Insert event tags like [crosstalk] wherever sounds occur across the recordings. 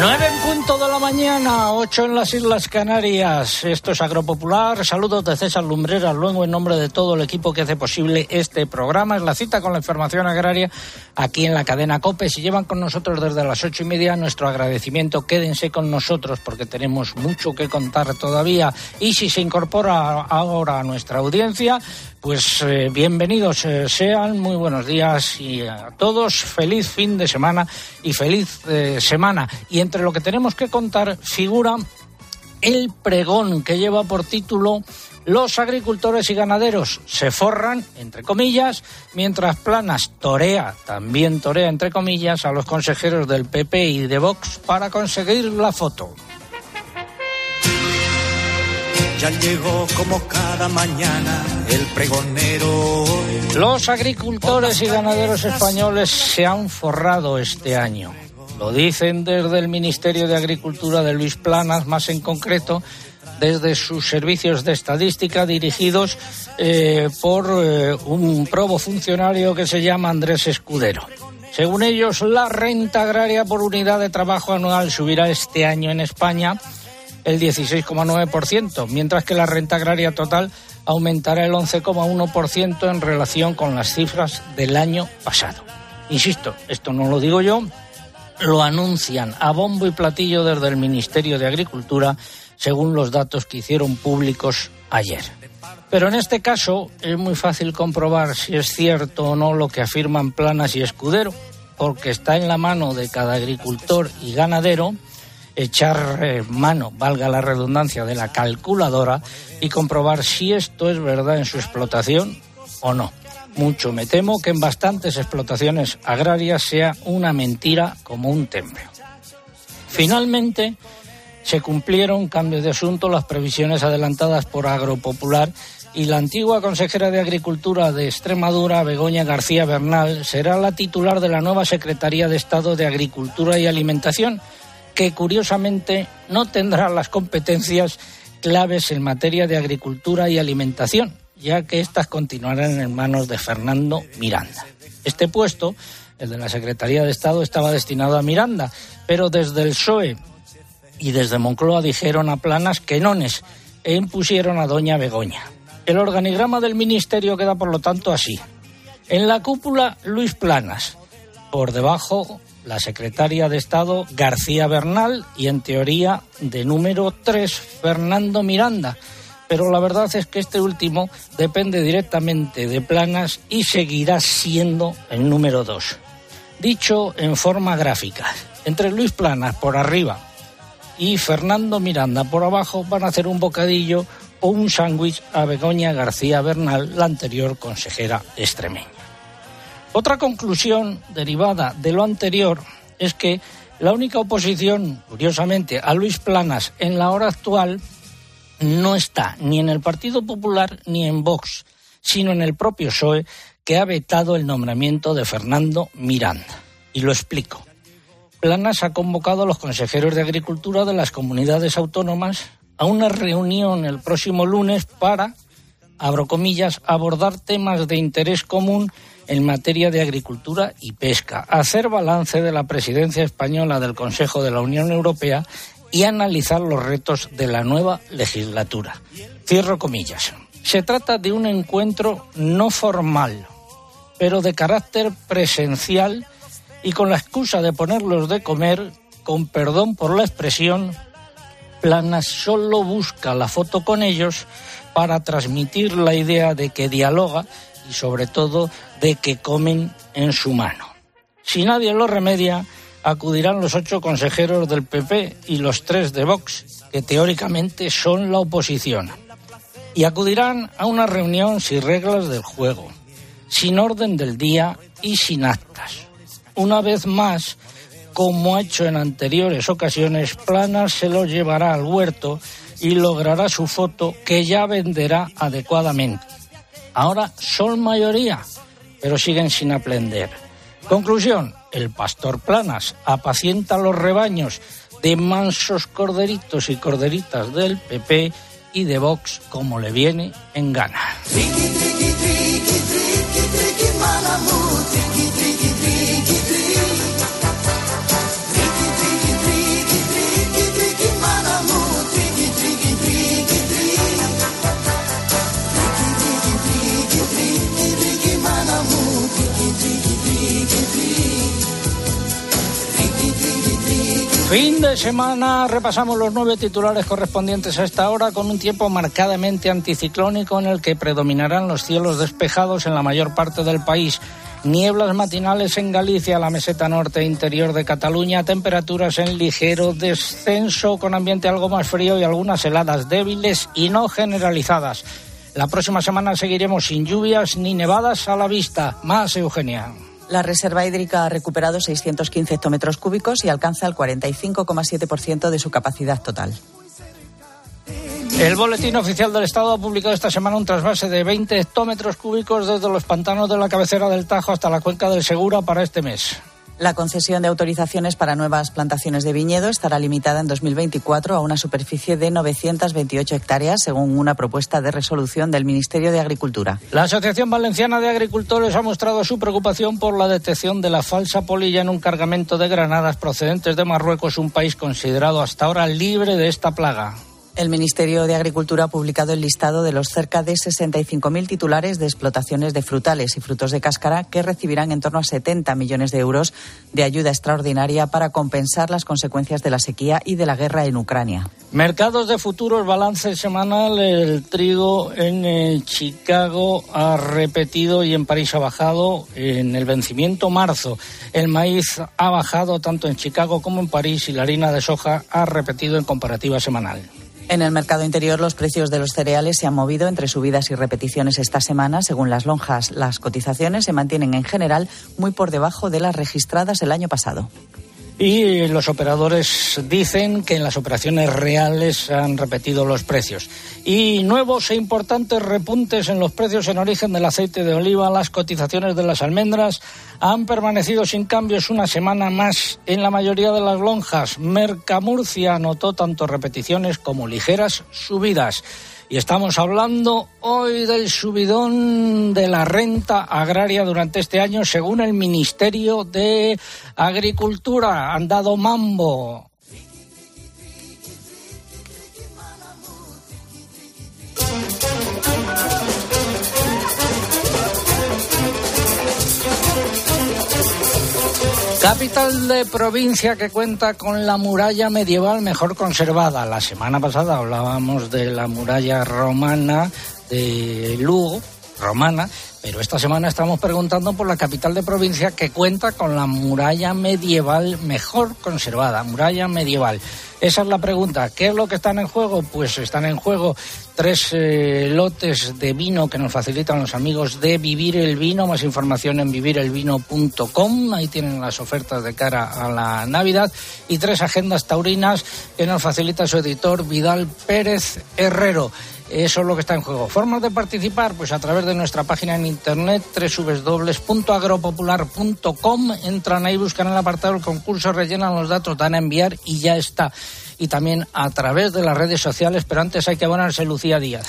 9 en punto de la mañana, 8 en las Islas Canarias. Esto es Agropopular. Saludos de César Lumbreras, luego en nombre de todo el equipo que hace posible este programa. Es la cita con la información agraria aquí en la cadena COPE. Si llevan con nosotros desde las ocho y media, nuestro agradecimiento. Quédense con nosotros porque tenemos mucho que contar todavía. Y si se incorpora ahora a nuestra audiencia, pues eh, bienvenidos eh, sean, muy buenos días y a todos, feliz fin de semana y feliz eh, semana. Y entre lo que tenemos que contar figura el pregón que lleva por título Los agricultores y ganaderos se forran, entre comillas, mientras Planas torea, también torea, entre comillas, a los consejeros del PP y de Vox para conseguir la foto. Ya llegó como cada mañana el pregonero. Los agricultores y ganaderos españoles se han forrado este año. Lo dicen desde el Ministerio de Agricultura de Luis Planas, más en concreto desde sus servicios de estadística dirigidos eh, por eh, un probo funcionario que se llama Andrés Escudero. Según ellos, la renta agraria por unidad de trabajo anual subirá este año en España el 16,9%, mientras que la renta agraria total aumentará el 11,1% en relación con las cifras del año pasado. Insisto, esto no lo digo yo, lo anuncian a bombo y platillo desde el Ministerio de Agricultura, según los datos que hicieron públicos ayer. Pero en este caso es muy fácil comprobar si es cierto o no lo que afirman Planas y Escudero, porque está en la mano de cada agricultor y ganadero echar eh, mano, valga la redundancia, de la calculadora y comprobar si esto es verdad en su explotación o no. Mucho me temo que en bastantes explotaciones agrarias sea una mentira como un temple. Finalmente, se cumplieron, cambio de asunto, las previsiones adelantadas por Agropopular y la antigua consejera de Agricultura de Extremadura, Begoña García Bernal, será la titular de la nueva Secretaría de Estado de Agricultura y Alimentación que curiosamente no tendrá las competencias claves en materia de agricultura y alimentación, ya que éstas continuarán en manos de Fernando Miranda. Este puesto, el de la Secretaría de Estado, estaba destinado a Miranda, pero desde el PSOE y desde Moncloa dijeron a Planas que nones e impusieron a doña Begoña. El organigrama del ministerio queda, por lo tanto, así. En la cúpula, Luis Planas. Por debajo, la secretaria de Estado García Bernal y en teoría de número 3 Fernando Miranda. Pero la verdad es que este último depende directamente de Planas y seguirá siendo el número 2. Dicho en forma gráfica, entre Luis Planas por arriba y Fernando Miranda por abajo van a hacer un bocadillo o un sándwich a Begoña García Bernal, la anterior consejera extremeña. Otra conclusión derivada de lo anterior es que la única oposición, curiosamente, a Luis Planas en la hora actual no está ni en el Partido Popular ni en Vox, sino en el propio PSOE, que ha vetado el nombramiento de Fernando Miranda. Y lo explico. Planas ha convocado a los consejeros de Agricultura de las comunidades autónomas a una reunión el próximo lunes para, abro comillas, abordar temas de interés común en materia de agricultura y pesca, hacer balance de la presidencia española del Consejo de la Unión Europea y analizar los retos de la nueva legislatura. Cierro comillas. Se trata de un encuentro no formal, pero de carácter presencial y con la excusa de ponerlos de comer, con perdón por la expresión, Planas solo busca la foto con ellos para transmitir la idea de que dialoga y sobre todo de que comen en su mano. Si nadie lo remedia, acudirán los ocho consejeros del PP y los tres de Vox, que teóricamente son la oposición. Y acudirán a una reunión sin reglas del juego, sin orden del día y sin actas. Una vez más, como ha hecho en anteriores ocasiones, Planas se lo llevará al huerto y logrará su foto que ya venderá adecuadamente. Ahora son mayoría, pero siguen sin aprender. Conclusión, el pastor Planas apacienta los rebaños de mansos corderitos y corderitas del PP y de Vox como le viene en gana. Fin de semana, repasamos los nueve titulares correspondientes a esta hora con un tiempo marcadamente anticiclónico en el que predominarán los cielos despejados en la mayor parte del país. Nieblas matinales en Galicia, la meseta norte e interior de Cataluña, temperaturas en ligero descenso con ambiente algo más frío y algunas heladas débiles y no generalizadas. La próxima semana seguiremos sin lluvias ni nevadas a la vista. Más, Eugenia. La reserva hídrica ha recuperado 615 hectómetros cúbicos y alcanza el 45,7% de su capacidad total. El Boletín Oficial del Estado ha publicado esta semana un trasvase de 20 hectómetros cúbicos desde los pantanos de la cabecera del Tajo hasta la cuenca del Segura para este mes. La concesión de autorizaciones para nuevas plantaciones de viñedo estará limitada en 2024 a una superficie de 928 hectáreas, según una propuesta de resolución del Ministerio de Agricultura. La Asociación Valenciana de Agricultores ha mostrado su preocupación por la detección de la falsa polilla en un cargamento de granadas procedentes de Marruecos, un país considerado hasta ahora libre de esta plaga. El Ministerio de Agricultura ha publicado el listado de los cerca de 65.000 titulares de explotaciones de frutales y frutos de cáscara que recibirán en torno a 70 millones de euros de ayuda extraordinaria para compensar las consecuencias de la sequía y de la guerra en Ucrania. Mercados de futuros, balance semanal. El trigo en eh, Chicago ha repetido y en París ha bajado en el vencimiento marzo. El maíz ha bajado tanto en Chicago como en París y la harina de soja ha repetido en comparativa semanal. En el mercado interior, los precios de los cereales se han movido entre subidas y repeticiones esta semana. Según las lonjas, las cotizaciones se mantienen en general muy por debajo de las registradas el año pasado. Y los operadores dicen que en las operaciones reales han repetido los precios. Y nuevos e importantes repuntes en los precios en origen del aceite de oliva, las cotizaciones de las almendras han permanecido sin cambios una semana más en la mayoría de las lonjas. Mercamurcia anotó tanto repeticiones como ligeras subidas. Y estamos hablando hoy del subidón de la renta agraria durante este año, según el Ministerio de Agricultura. Han dado mambo. Capital de provincia que cuenta con la muralla medieval mejor conservada. La semana pasada hablábamos de la muralla romana de Lugo, romana, pero esta semana estamos preguntando por la capital de provincia que cuenta con la muralla medieval mejor conservada, muralla medieval. Esa es la pregunta. ¿Qué es lo que están en juego? Pues están en juego tres eh, lotes de vino que nos facilitan los amigos de Vivir el Vino. Más información en vivirelvino.com. Ahí tienen las ofertas de cara a la Navidad. Y tres agendas taurinas que nos facilita su editor Vidal Pérez Herrero. Eso es lo que está en juego. Formas de participar, pues a través de nuestra página en internet www.agropopular.com. Entran ahí, buscan el apartado del concurso, rellenan los datos, dan a enviar y ya está y también a través de las redes sociales, pero antes hay que abonarse Lucía Díaz.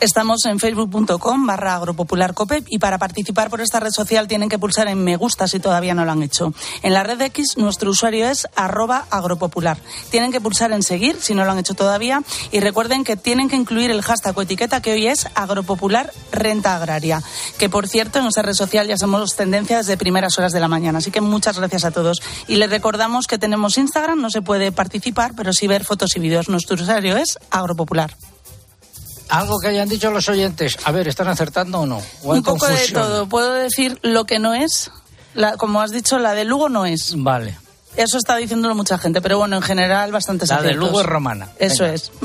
Estamos en facebook.com barra agropopularcope y para participar por esta red social tienen que pulsar en me gusta si todavía no lo han hecho. En la red X nuestro usuario es arroba agropopular. Tienen que pulsar en seguir si no lo han hecho todavía y recuerden que tienen que incluir el hashtag o etiqueta que hoy es agropopular renta agraria, que por cierto en nuestra red social ya somos tendencia desde primeras horas de la mañana. Así que muchas gracias a todos. Y les recordamos que tenemos Instagram, no se puede participar, pero sí ver fotos y vídeos. Nuestro usuario es Agropopular. Algo que hayan dicho los oyentes. A ver, ¿están acertando o no? Un poco de todo. Puedo decir lo que no es. La, como has dicho, la de Lugo no es. Vale. Eso está diciéndolo mucha gente, pero bueno, en general bastante La de Lugo es romana. Eso es. [laughs]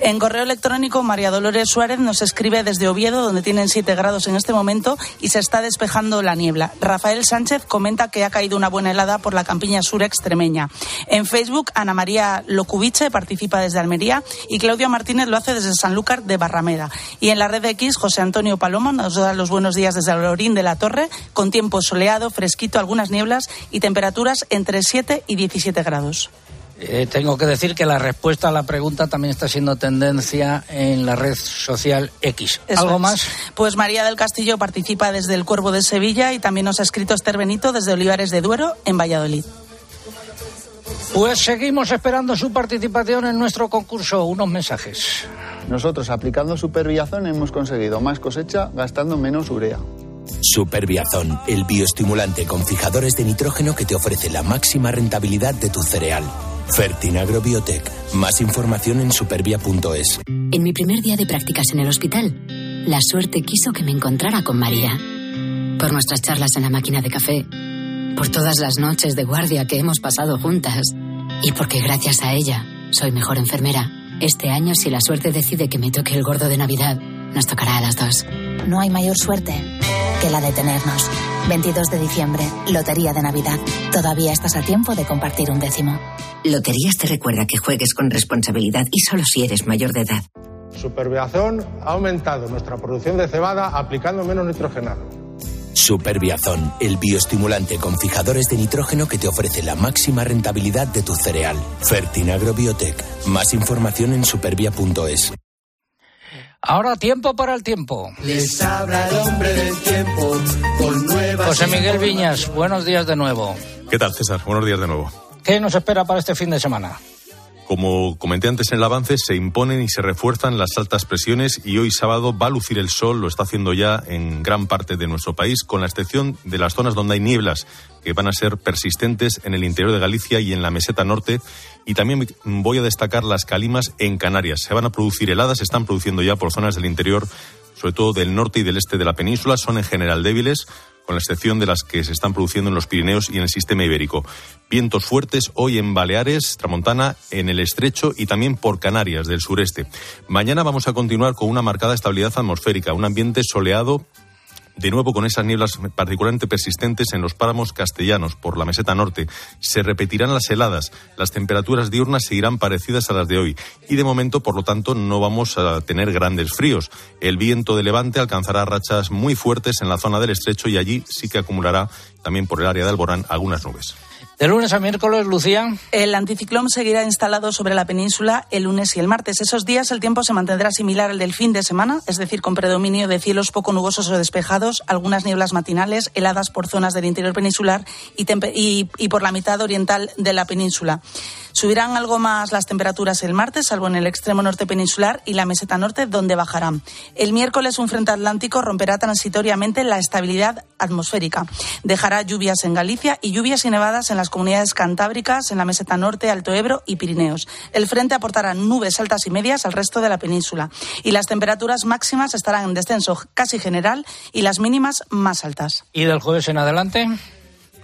En correo electrónico, María Dolores Suárez nos escribe desde Oviedo, donde tienen 7 grados en este momento y se está despejando la niebla. Rafael Sánchez comenta que ha caído una buena helada por la campiña sur extremeña. En Facebook, Ana María Locubiche participa desde Almería y Claudia Martínez lo hace desde Sanlúcar de Barrameda. Y en la red X, José Antonio Paloma nos da los buenos días desde Alorín de la Torre, con tiempo soleado, fresquito, algunas nieblas y temperaturas entre 7 y 17 grados. Eh, tengo que decir que la respuesta a la pregunta también está siendo tendencia en la red social X. ¿Algo más? Pues María del Castillo participa desde el Cuervo de Sevilla y también nos ha escrito Esther Benito desde Olivares de Duero, en Valladolid. Pues seguimos esperando su participación en nuestro concurso. Unos mensajes. Nosotros aplicando Supervillazón hemos conseguido más cosecha gastando menos urea. Superbiazón, el bioestimulante con fijadores de nitrógeno que te ofrece la máxima rentabilidad de tu cereal. Fertinagrobiotech. Más información en supervia.es. En mi primer día de prácticas en el hospital, la suerte quiso que me encontrara con María. Por nuestras charlas en la máquina de café, por todas las noches de guardia que hemos pasado juntas y porque gracias a ella soy mejor enfermera. Este año, si la suerte decide que me toque el gordo de Navidad, nos tocará a las dos. No hay mayor suerte que la de tenernos. 22 de diciembre, Lotería de Navidad. Todavía estás a tiempo de compartir un décimo. Loterías te recuerda que juegues con responsabilidad y solo si eres mayor de edad. Superbiazón ha aumentado nuestra producción de cebada aplicando menos nitrogenado. Superbiazón, el bioestimulante con fijadores de nitrógeno que te ofrece la máxima rentabilidad de tu cereal. Fertinagrobiotech. Más información en supervia.es. Ahora tiempo para el tiempo. Les habla el hombre del tiempo con nuevas. José Miguel Viñas, buenos días de nuevo. ¿Qué tal, César? Buenos días de nuevo. ¿Qué nos espera para este fin de semana? Como comenté antes en el avance, se imponen y se refuerzan las altas presiones y hoy sábado va a lucir el sol, lo está haciendo ya en gran parte de nuestro país, con la excepción de las zonas donde hay nieblas, que van a ser persistentes en el interior de Galicia y en la meseta norte. Y también voy a destacar las calimas en Canarias. Se van a producir heladas, se están produciendo ya por zonas del interior, sobre todo del norte y del este de la península. Son en general débiles, con la excepción de las que se están produciendo en los Pirineos y en el sistema ibérico. Vientos fuertes hoy en Baleares, Tramontana, en el Estrecho y también por Canarias del sureste. Mañana vamos a continuar con una marcada estabilidad atmosférica, un ambiente soleado de nuevo con esas nieblas particularmente persistentes en los páramos castellanos por la meseta norte. Se repetirán las heladas, las temperaturas diurnas seguirán parecidas a las de hoy y de momento, por lo tanto, no vamos a tener grandes fríos. El viento de levante alcanzará rachas muy fuertes en la zona del estrecho y allí sí que acumulará también por el área de Alborán algunas nubes. De lunes a miércoles, Lucía. El anticiclón seguirá instalado sobre la península el lunes y el martes. Esos días el tiempo se mantendrá similar al del fin de semana, es decir, con predominio de cielos poco nubosos o despejados, algunas nieblas matinales, heladas por zonas del interior peninsular y, y por la mitad oriental de la península. Subirán algo más las temperaturas el martes, salvo en el extremo norte peninsular y la meseta norte, donde bajarán. El miércoles un frente atlántico romperá transitoriamente la estabilidad atmosférica. Dejará lluvias en Galicia y lluvias y nevadas en las comunidades cantábricas, en la meseta norte, Alto Ebro y Pirineos. El frente aportará nubes altas y medias al resto de la península y las temperaturas máximas estarán en descenso casi general y las mínimas más altas. ¿Y del jueves en adelante?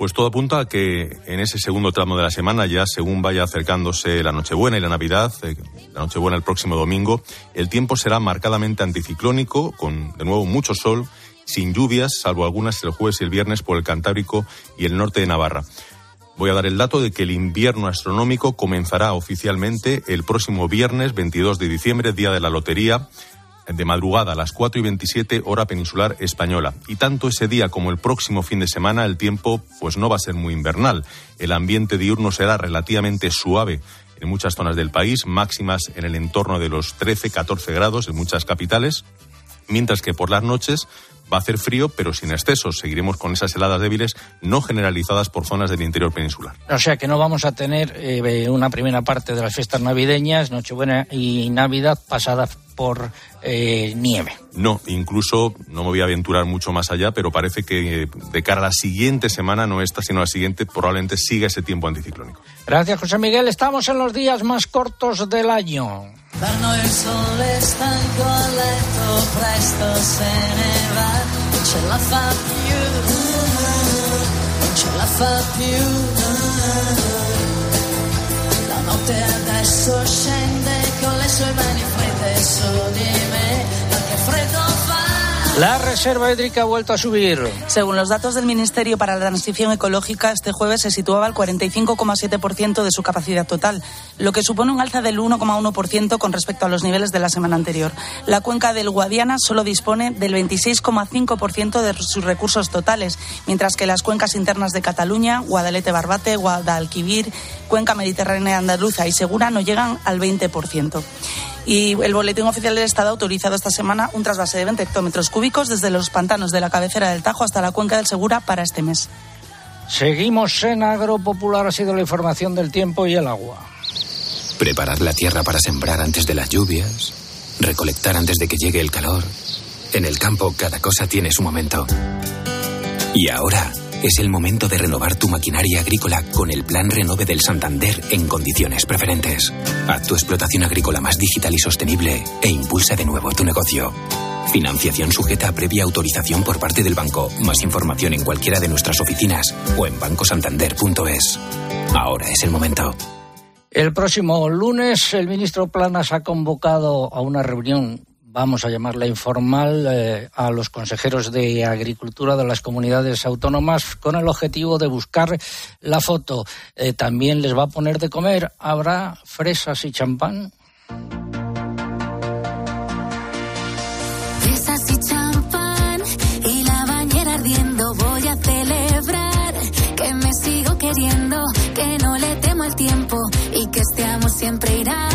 Pues todo apunta a que en ese segundo tramo de la semana, ya según vaya acercándose la Nochebuena y la Navidad, eh, la Nochebuena el próximo domingo, el tiempo será marcadamente anticiclónico, con de nuevo mucho sol, sin lluvias, salvo algunas el jueves y el viernes por el Cantábrico y el norte de Navarra. Voy a dar el dato de que el invierno astronómico comenzará oficialmente el próximo viernes 22 de diciembre, día de la lotería, de madrugada a las 4 y 27 hora peninsular española. Y tanto ese día como el próximo fin de semana el tiempo pues no va a ser muy invernal. El ambiente diurno será relativamente suave en muchas zonas del país, máximas en el entorno de los 13-14 grados en muchas capitales, mientras que por las noches Va a hacer frío, pero sin excesos. Seguiremos con esas heladas débiles no generalizadas por zonas del interior peninsular. O sea que no vamos a tener eh, una primera parte de las fiestas navideñas, Nochebuena y Navidad pasadas por eh, nieve. No, incluso no me voy a aventurar mucho más allá, pero parece que de cara a la siguiente semana, no esta, sino la siguiente, probablemente siga ese tiempo anticiclónico. Gracias, José Miguel. Estamos en los días más cortos del año. Notte adesso scende con le sue mani fredde su di me, che freddo. La reserva hídrica ha vuelto a subir. Según los datos del Ministerio para la Transición Ecológica, este jueves se situaba al 45,7% de su capacidad total, lo que supone un alza del 1,1% con respecto a los niveles de la semana anterior. La cuenca del Guadiana solo dispone del 26,5% de sus recursos totales, mientras que las cuencas internas de Cataluña, Guadalete-Barbate, Guadalquivir, Cuenca Mediterránea Andaluza y Segura no llegan al 20%. Y el Boletín Oficial del Estado ha autorizado esta semana un trasvase de 20 hectómetros cúbicos desde los pantanos de la cabecera del Tajo hasta la cuenca del Segura para este mes. Seguimos en Agropopular, ha sido la información del tiempo y el agua. Preparar la tierra para sembrar antes de las lluvias, recolectar antes de que llegue el calor. En el campo cada cosa tiene su momento. Y ahora es el momento de renovar tu maquinaria agrícola con el Plan Renove del Santander en condiciones preferentes. Haz tu explotación agrícola más digital y sostenible e impulsa de nuevo tu negocio. Financiación sujeta a previa autorización por parte del banco. Más información en cualquiera de nuestras oficinas o en bancosantander.es. Ahora es el momento. El próximo lunes el ministro Planas ha convocado a una reunión vamos a llamarla informal, eh, a los consejeros de Agricultura de las comunidades autónomas con el objetivo de buscar la foto. Eh, también les va a poner de comer. ¿Habrá fresas y champán? Fresas y champán y la bañera ardiendo. Voy a celebrar que me sigo queriendo, que no le temo al tiempo y que este amor siempre irá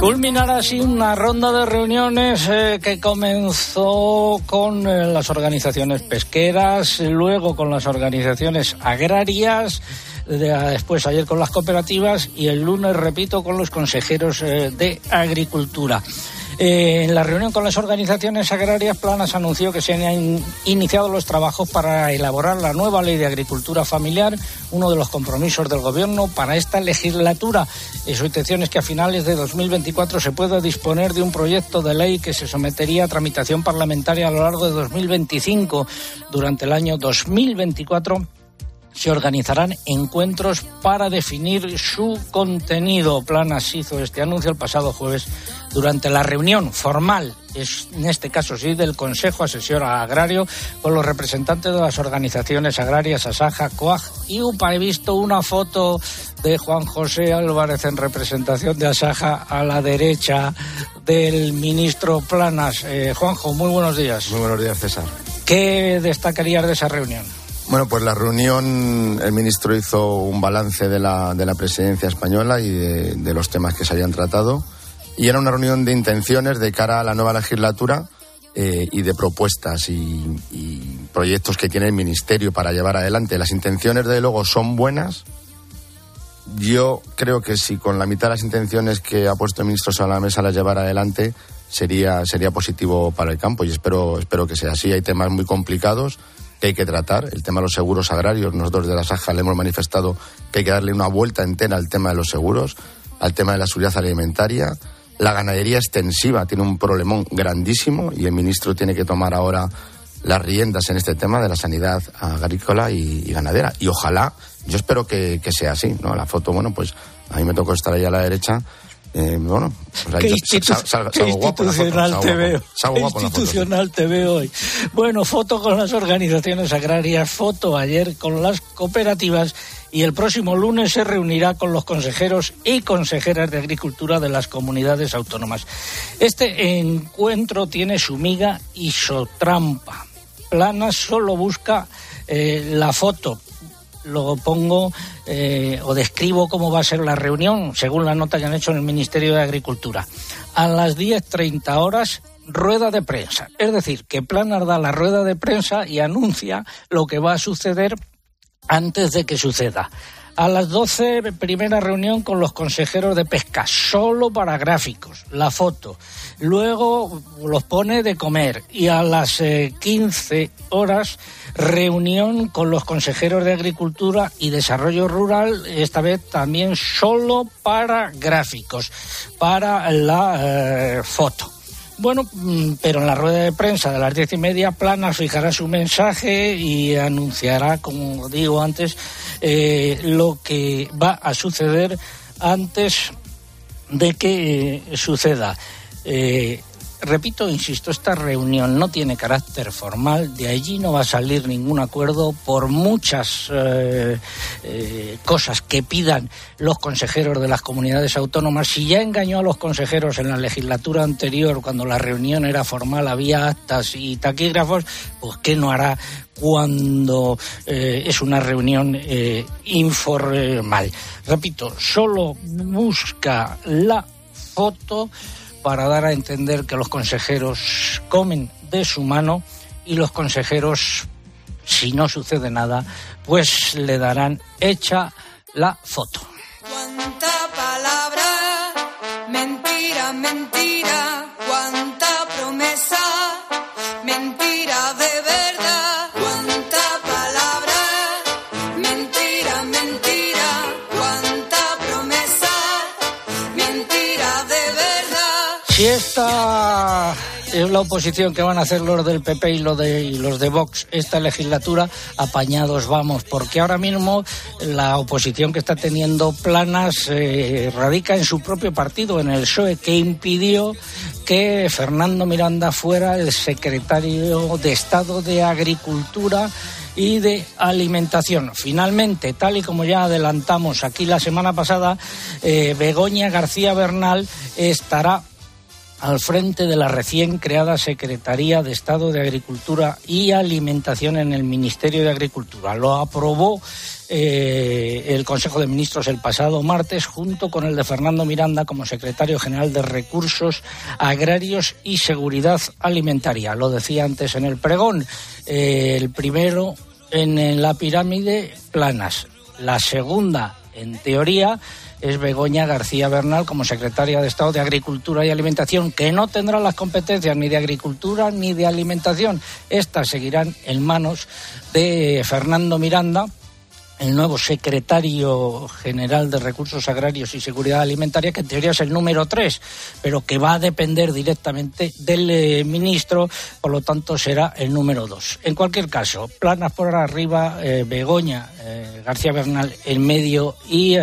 Culminará así una ronda de reuniones eh, que comenzó con eh, las organizaciones pesqueras, luego con las organizaciones agrarias, de- después ayer con las cooperativas y el lunes, repito, con los consejeros eh, de Agricultura. Eh, en la reunión con las organizaciones agrarias, Planas anunció que se han in- iniciado los trabajos para elaborar la nueva ley de agricultura familiar, uno de los compromisos del Gobierno para esta legislatura. Eh, su intención es que a finales de 2024 se pueda disponer de un proyecto de ley que se sometería a tramitación parlamentaria a lo largo de 2025. Durante el año 2024 se organizarán encuentros para definir su contenido. Planas hizo este anuncio el pasado jueves durante la reunión formal, es, en este caso sí, del Consejo Asesor Agrario con los representantes de las organizaciones agrarias Asaja, COAG y UPA. He visto una foto de Juan José Álvarez en representación de Asaja a la derecha del ministro Planas. Eh, Juanjo, muy buenos días. Muy buenos días, César. ¿Qué destacarías de esa reunión? Bueno, pues la reunión, el ministro hizo un balance de la, de la presidencia española y de, de los temas que se habían tratado. Y era una reunión de intenciones de cara a la nueva legislatura eh, y de propuestas y, proyectos que tiene el ministerio para llevar adelante. Las intenciones, desde luego, son buenas. Yo creo que si con la mitad de las intenciones que ha puesto el ministro sobre la mesa las llevara adelante, sería, sería positivo para el campo y espero, espero que sea así. Hay temas muy complicados que hay que tratar. El tema de los seguros agrarios, nosotros de la Saja le hemos manifestado que hay que darle una vuelta entera al tema de los seguros, al tema de la seguridad alimentaria. La ganadería extensiva tiene un problemón grandísimo y el ministro tiene que tomar ahora las riendas en este tema de la sanidad agrícola y, ganadera. Y ojalá, yo espero que, que sea así, ¿no? La foto, bueno, pues a mí me tocó estar ahí a la derecha. Eh, bueno, pues ahí Qué, institu- sal- sal- qué foto, institucional salgo te veo. Qué foto, institucional te veo hoy. Bueno, foto con las organizaciones agrarias, foto ayer con las cooperativas y el próximo lunes se reunirá con los consejeros y consejeras de Agricultura de las comunidades autónomas. Este encuentro tiene su miga y su trampa. Plana solo busca eh, la foto, lo pongo eh, o describo cómo va a ser la reunión, según la nota que han hecho en el Ministerio de Agricultura. A las 10.30 horas, rueda de prensa. Es decir, que Planas da la rueda de prensa y anuncia lo que va a suceder antes de que suceda. A las 12, primera reunión con los consejeros de pesca, solo para gráficos, la foto. Luego los pone de comer y a las eh, 15 horas reunión con los consejeros de Agricultura y Desarrollo Rural, esta vez también solo para gráficos, para la eh, foto. Bueno, mm, pero en la rueda de prensa de las diez y media, Planas fijará su mensaje y anunciará, como digo antes, eh, lo que va a suceder antes de que eh, suceda. Eh, repito, insisto, esta reunión no tiene carácter formal, de allí no va a salir ningún acuerdo por muchas eh, eh, cosas que pidan los consejeros de las comunidades autónomas. Si ya engañó a los consejeros en la legislatura anterior, cuando la reunión era formal, había actas y taquígrafos, pues ¿qué no hará cuando eh, es una reunión informal? Repito, solo busca la foto para dar a entender que los consejeros comen de su mano y los consejeros, si no sucede nada, pues le darán hecha la foto. Es la oposición que van a hacer los del PP y, los de, los de Vox esta legislatura, apañados vamos, porque ahora mismo la oposición que está teniendo planas eh, radica en su propio partido, en el PSOE, que impidió que Fernando Miranda fuera el secretario de Estado de Agricultura y de alimentación. Finalmente, tal y como ya adelantamos aquí la semana pasada, eh, Begoña García Bernal estará al frente de la recién creada Secretaría de Estado de Agricultura y Alimentación en el Ministerio de Agricultura. Lo aprobó eh, el Consejo de Ministros el pasado martes junto con el de Fernando Miranda como secretario general de Recursos Agrarios y Seguridad Alimentaria. Lo decía antes en el pregón. Eh, el primero en la pirámide planas. La segunda, en teoría, es Begoña García Bernal como secretaria de Estado de Agricultura y Alimentación, que no tendrá las competencias ni de Agricultura ni de Alimentación. Estas seguirán en manos de Fernando Miranda, el nuevo secretario general de Recursos Agrarios y Seguridad Alimentaria, que en teoría es el número tres, pero que va a depender directamente del eh, ministro, por lo tanto será el número dos. En cualquier caso, planas por arriba, eh, Begoña eh, García Bernal en medio y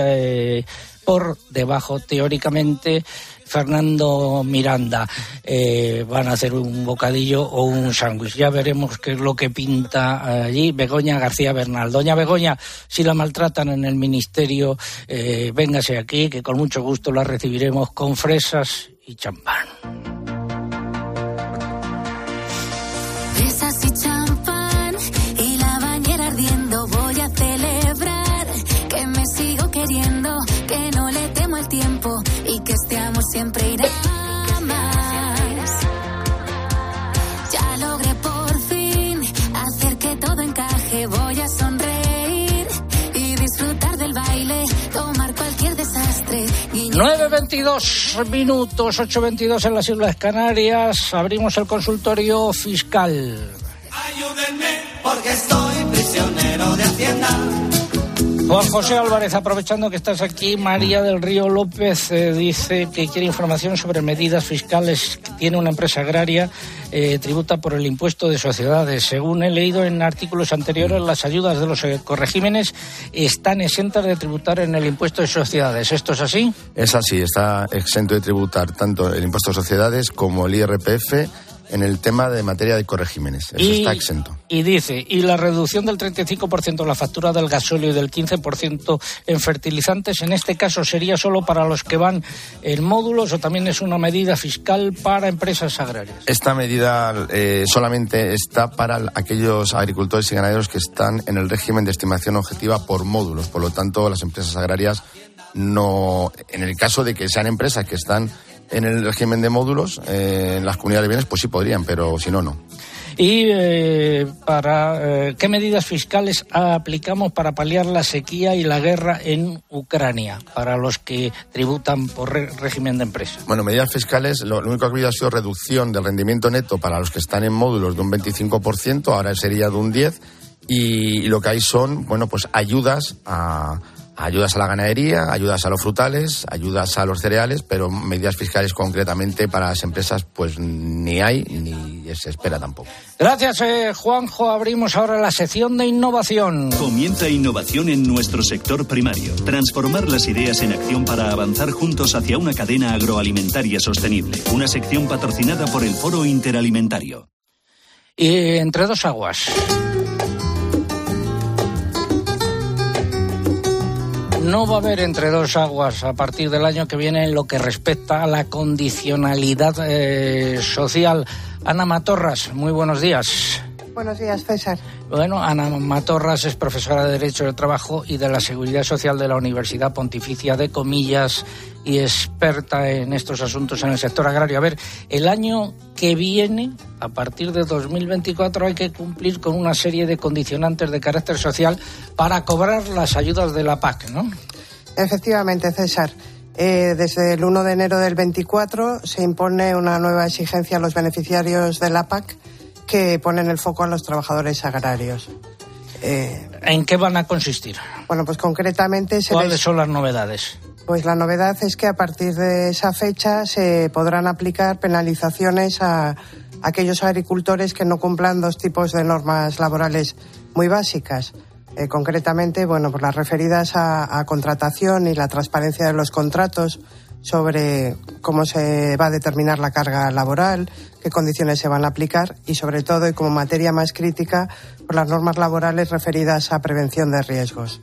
por debajo, teóricamente, Fernando Miranda. Eh, van a hacer un bocadillo o un sándwich. Ya veremos qué es lo que pinta allí Begoña García Bernal. Doña Begoña, si la maltratan en el ministerio, eh, véngase aquí, que con mucho gusto la recibiremos con fresas y champán. Siempre irá más. Ya logré por fin hacer que todo encaje. Voy a sonreír y disfrutar del baile, tomar cualquier desastre. guiñar 9.22 minutos, 8.22 en las Islas Canarias. Abrimos el consultorio fiscal. Ayúdenme porque estoy prisionero de Hacienda. Juan José Álvarez, aprovechando que estás aquí, María del Río López eh, dice que quiere información sobre medidas fiscales que tiene una empresa agraria, eh, tributa por el impuesto de sociedades. Según he leído en artículos anteriores, las ayudas de los eh, corregímenes están exentas de tributar en el impuesto de sociedades. ¿Esto es así? Es así, está exento de tributar tanto el impuesto de sociedades como el IRPF en el tema de materia de corregímenes. Eso Y- está exento. Y dice, y la reducción del 35% en la factura del gasóleo y del 15% en fertilizantes, en este caso sería solo para los que van en módulos o también es una medida fiscal para empresas agrarias. Esta medida eh, solamente está para aquellos agricultores y ganaderos que están en el régimen de estimación objetiva por módulos. Por lo tanto, las empresas agrarias no, en el caso de que sean empresas que están en el régimen de módulos, eh, en las comunidades de bienes, pues sí podrían, pero si no, no. ¿Y eh, para eh, qué medidas fiscales aplicamos para paliar la sequía y la guerra en Ucrania para los que tributan por re- régimen de empresa? Bueno, medidas fiscales, lo, lo único que ha habido ha sido reducción del rendimiento neto para los que están en módulos de un 25%, ahora sería de un 10%, y, y lo que hay son, bueno, pues ayudas a, ayudas a la ganadería, ayudas a los frutales, ayudas a los cereales, pero medidas fiscales concretamente para las empresas, pues ni hay ni se espera tampoco. Gracias, eh, Juanjo. Abrimos ahora la sección de innovación. Comienza innovación en nuestro sector primario. Transformar las ideas en acción para avanzar juntos hacia una cadena agroalimentaria sostenible. Una sección patrocinada por el Foro Interalimentario. Y entre dos aguas. No va a haber entre dos aguas a partir del año que viene en lo que respecta a la condicionalidad eh, social. Ana Matorras, muy buenos días. Buenos días, César. Bueno, Ana Matorras es profesora de Derecho del Trabajo y de la Seguridad Social de la Universidad Pontificia de Comillas y experta en estos asuntos en el sector agrario. A ver, el año que viene, a partir de 2024, hay que cumplir con una serie de condicionantes de carácter social para cobrar las ayudas de la PAC, ¿no? Efectivamente, César. Eh, desde el 1 de enero del 24 se impone una nueva exigencia a los beneficiarios de la PAC que ponen el foco a los trabajadores agrarios. Eh, ¿En qué van a consistir? Bueno, pues concretamente... Se ¿Cuáles son las novedades? Pues la novedad es que a partir de esa fecha se podrán aplicar penalizaciones a aquellos agricultores que no cumplan dos tipos de normas laborales muy básicas. Eh, concretamente, bueno, pues las referidas a, a, contratación y la transparencia de los contratos sobre cómo se va a determinar la carga laboral, qué condiciones se van a aplicar y, sobre todo, y como materia más crítica, por las normas laborales referidas a prevención de riesgos.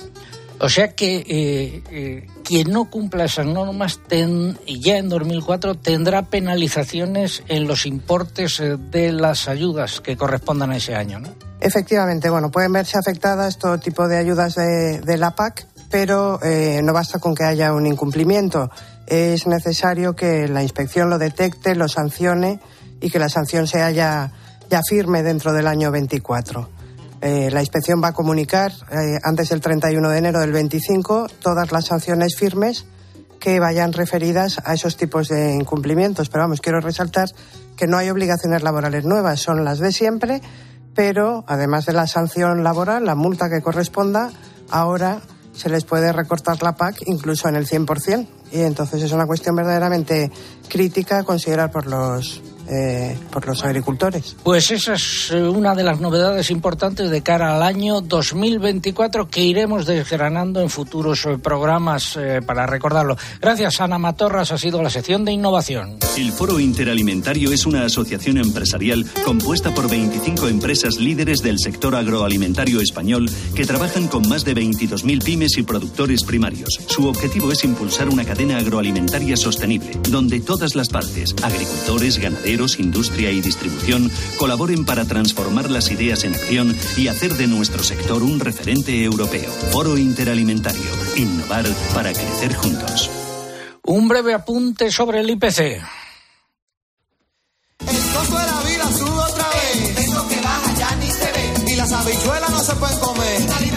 O sea que eh, eh, quien no cumpla esas normas ten, ya en 2004 tendrá penalizaciones en los importes eh, de las ayudas que correspondan a ese año, ¿no? Efectivamente, bueno, pueden verse afectadas todo tipo de ayudas de, de la PAC, pero eh, no basta con que haya un incumplimiento. Es necesario que la inspección lo detecte, lo sancione y que la sanción sea ya, ya firme dentro del año 24. Eh, la inspección va a comunicar eh, antes del 31 de enero del 25 todas las sanciones firmes que vayan referidas a esos tipos de incumplimientos. Pero vamos, quiero resaltar que no hay obligaciones laborales nuevas, son las de siempre, pero además de la sanción laboral, la multa que corresponda, ahora se les puede recortar la PAC incluso en el 100%. Y entonces es una cuestión verdaderamente crítica a considerar por los eh, por los agricultores. Pues esa es eh, una de las novedades importantes de cara al año 2024 que iremos desgranando en futuros eh, programas eh, para recordarlo. Gracias, Ana Matorras. Ha sido la sección de innovación. El Foro Interalimentario es una asociación empresarial compuesta por 25 empresas líderes del sector agroalimentario español que trabajan con más de 22.000 pymes y productores primarios. Su objetivo es impulsar una cadena agroalimentaria sostenible, donde todas las partes, agricultores, ganaderos, industria y distribución colaboren para transformar las ideas en acción y hacer de nuestro sector un referente europeo. Foro Interalimentario. Innovar para crecer juntos. Un breve apunte sobre el IPC. El costo de la vida sube otra vez. Tengo que baja ya ni se ve. Y las habichuelas no se pueden comer.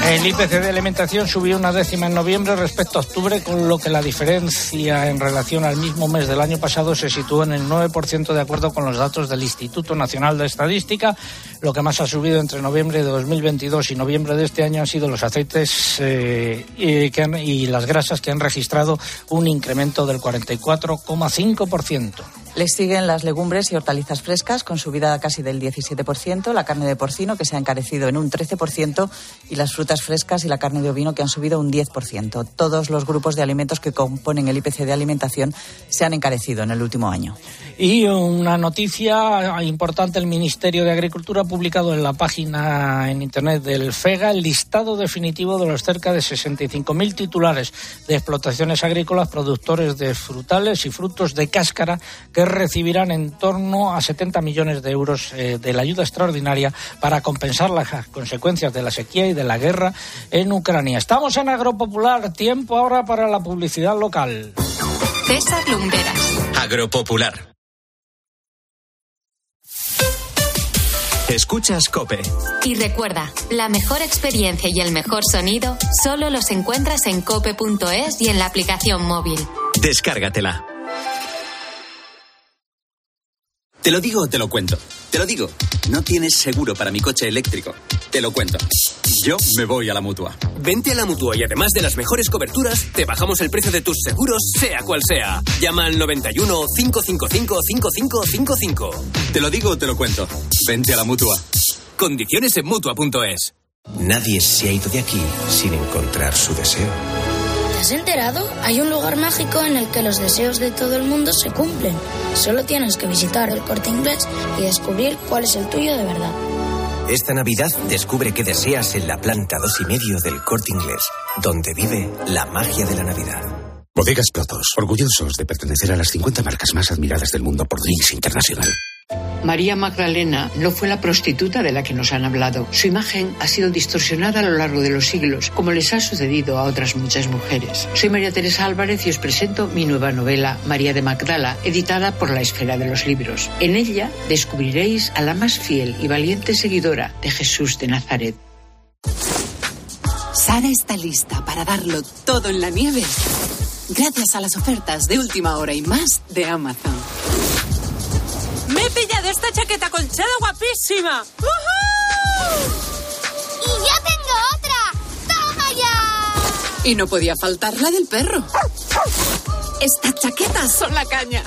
El IPC de alimentación subió una décima en noviembre respecto a octubre, con lo que la diferencia en relación al mismo mes del año pasado se situó en el 9% de acuerdo con los datos del Instituto Nacional de Estadística. Lo que más ha subido entre noviembre de 2022 y noviembre de este año han sido los aceites eh, y, y las grasas que han registrado un incremento del 44,5%. Les siguen las legumbres y hortalizas frescas con subida casi del 17%, la carne de porcino que se ha encarecido en un 13% y las frutas frescas y la carne de ovino que han subido un 10%. Todos los grupos de alimentos que componen el IPC de alimentación se han encarecido en el último año. Y una noticia importante, el Ministerio de Agricultura ha publicado en la página en Internet del FEGA el listado definitivo de los cerca de 65.000 titulares de explotaciones agrícolas, productores de frutales y frutos de cáscara que recibirán en torno a 70 millones de euros eh, de la ayuda extraordinaria para compensar las consecuencias de la sequía y de la guerra en Ucrania. Estamos en Agropopular, tiempo ahora para la publicidad local. César Lumberas. Agropopular. Escuchas Cope. Y recuerda, la mejor experiencia y el mejor sonido solo los encuentras en cope.es y en la aplicación móvil. Descárgatela. Te lo digo o te lo cuento. Te lo digo. No tienes seguro para mi coche eléctrico. Te lo cuento. Yo me voy a la mutua. Vente a la mutua y además de las mejores coberturas, te bajamos el precio de tus seguros, sea cual sea. Llama al 91 555 5555. Te lo digo o te lo cuento. Vente a la mutua. Condiciones en mutua.es. Nadie se ha ido de aquí sin encontrar su deseo. ¿Te has enterado? Hay un lugar mágico en el que los deseos de todo el mundo se cumplen. Solo tienes que visitar el corte inglés y descubrir cuál es el tuyo de verdad. Esta Navidad descubre qué deseas en la planta dos y medio del corte inglés, donde vive la magia de la Navidad. Bodegas Protos, orgullosos de pertenecer a las 50 marcas más admiradas del mundo por Drinks Internacional. María Magdalena no fue la prostituta de la que nos han hablado. Su imagen ha sido distorsionada a lo largo de los siglos, como les ha sucedido a otras muchas mujeres. Soy María Teresa Álvarez y os presento mi nueva novela, María de Magdala, editada por la Esfera de los Libros. En ella descubriréis a la más fiel y valiente seguidora de Jesús de Nazaret. Sara está lista para darlo todo en la nieve, gracias a las ofertas de última hora y más de Amazon. Chaqueta chaqueta colchada guapísima. ¡Y yo tengo otra! ¡Toma ya! Y no podía faltar la del perro. Estas chaquetas son la caña.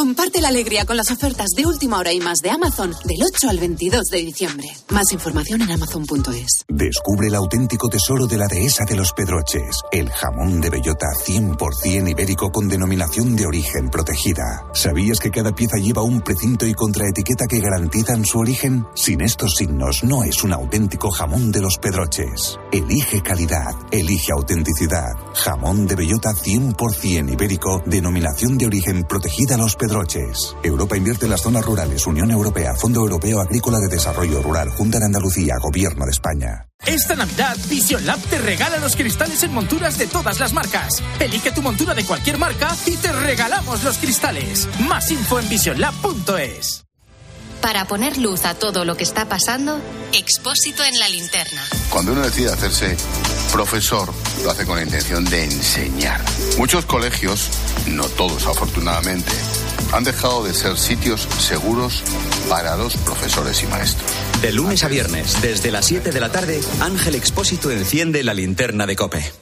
Comparte la alegría con las ofertas de última hora y más de Amazon del 8 al 22 de diciembre. Más información en amazon.es. Descubre el auténtico tesoro de la dehesa de los Pedroches, el jamón de bellota 100% ibérico con denominación de origen protegida. ¿Sabías que cada pieza lleva un precinto y contraetiqueta que garantizan su origen? Sin estos signos no es un auténtico jamón de los Pedroches. Elige calidad, elige autenticidad. Jamón de bellota 100% ibérico, denominación de origen protegida los Pedroches. Europa invierte en las zonas rurales. Unión Europea, Fondo Europeo Agrícola de Desarrollo Rural, Junta de Andalucía, Gobierno de España. Esta Navidad, Vision Lab te regala los cristales en monturas de todas las marcas. Elige tu montura de cualquier marca y te regalamos los cristales. Más info en visionlab.es. Para poner luz a todo lo que está pasando, Expósito en la linterna. Cuando uno decide hacerse profesor, lo hace con la intención de enseñar. Muchos colegios, no todos afortunadamente, han dejado de ser sitios seguros para los profesores y maestros. De lunes a viernes, desde las 7 de la tarde, Ángel Expósito enciende la linterna de Cope.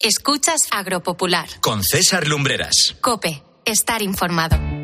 Escuchas Agropopular. Con César Lumbreras. Cope, estar informado.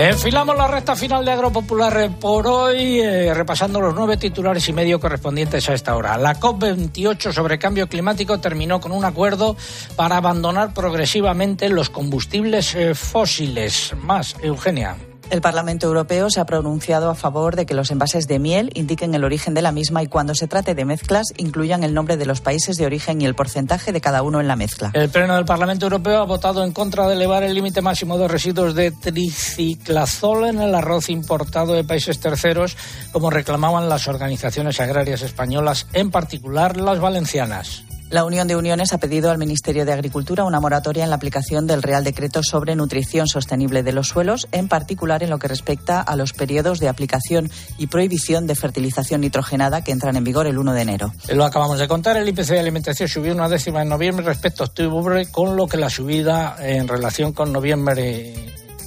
Enfilamos la recta final de Agropopular por hoy, eh, repasando los nueve titulares y medio correspondientes a esta hora. La COP28 sobre cambio climático terminó con un acuerdo para abandonar progresivamente los combustibles eh, fósiles. Más, Eugenia. El Parlamento Europeo se ha pronunciado a favor de que los envases de miel indiquen el origen de la misma y cuando se trate de mezclas incluyan el nombre de los países de origen y el porcentaje de cada uno en la mezcla. El Pleno del Parlamento Europeo ha votado en contra de elevar el límite máximo de residuos de triciclazol en el arroz importado de países terceros, como reclamaban las organizaciones agrarias españolas, en particular las valencianas. La Unión de Uniones ha pedido al Ministerio de Agricultura una moratoria en la aplicación del Real Decreto sobre nutrición sostenible de los suelos, en particular en lo que respecta a los periodos de aplicación y prohibición de fertilización nitrogenada que entran en vigor el 1 de enero. Lo acabamos de contar, el IPC de alimentación subió una décima en noviembre respecto a octubre, con lo que la subida en relación con noviembre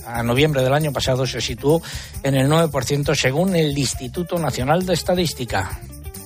a noviembre del año pasado se situó en el 9% según el Instituto Nacional de Estadística.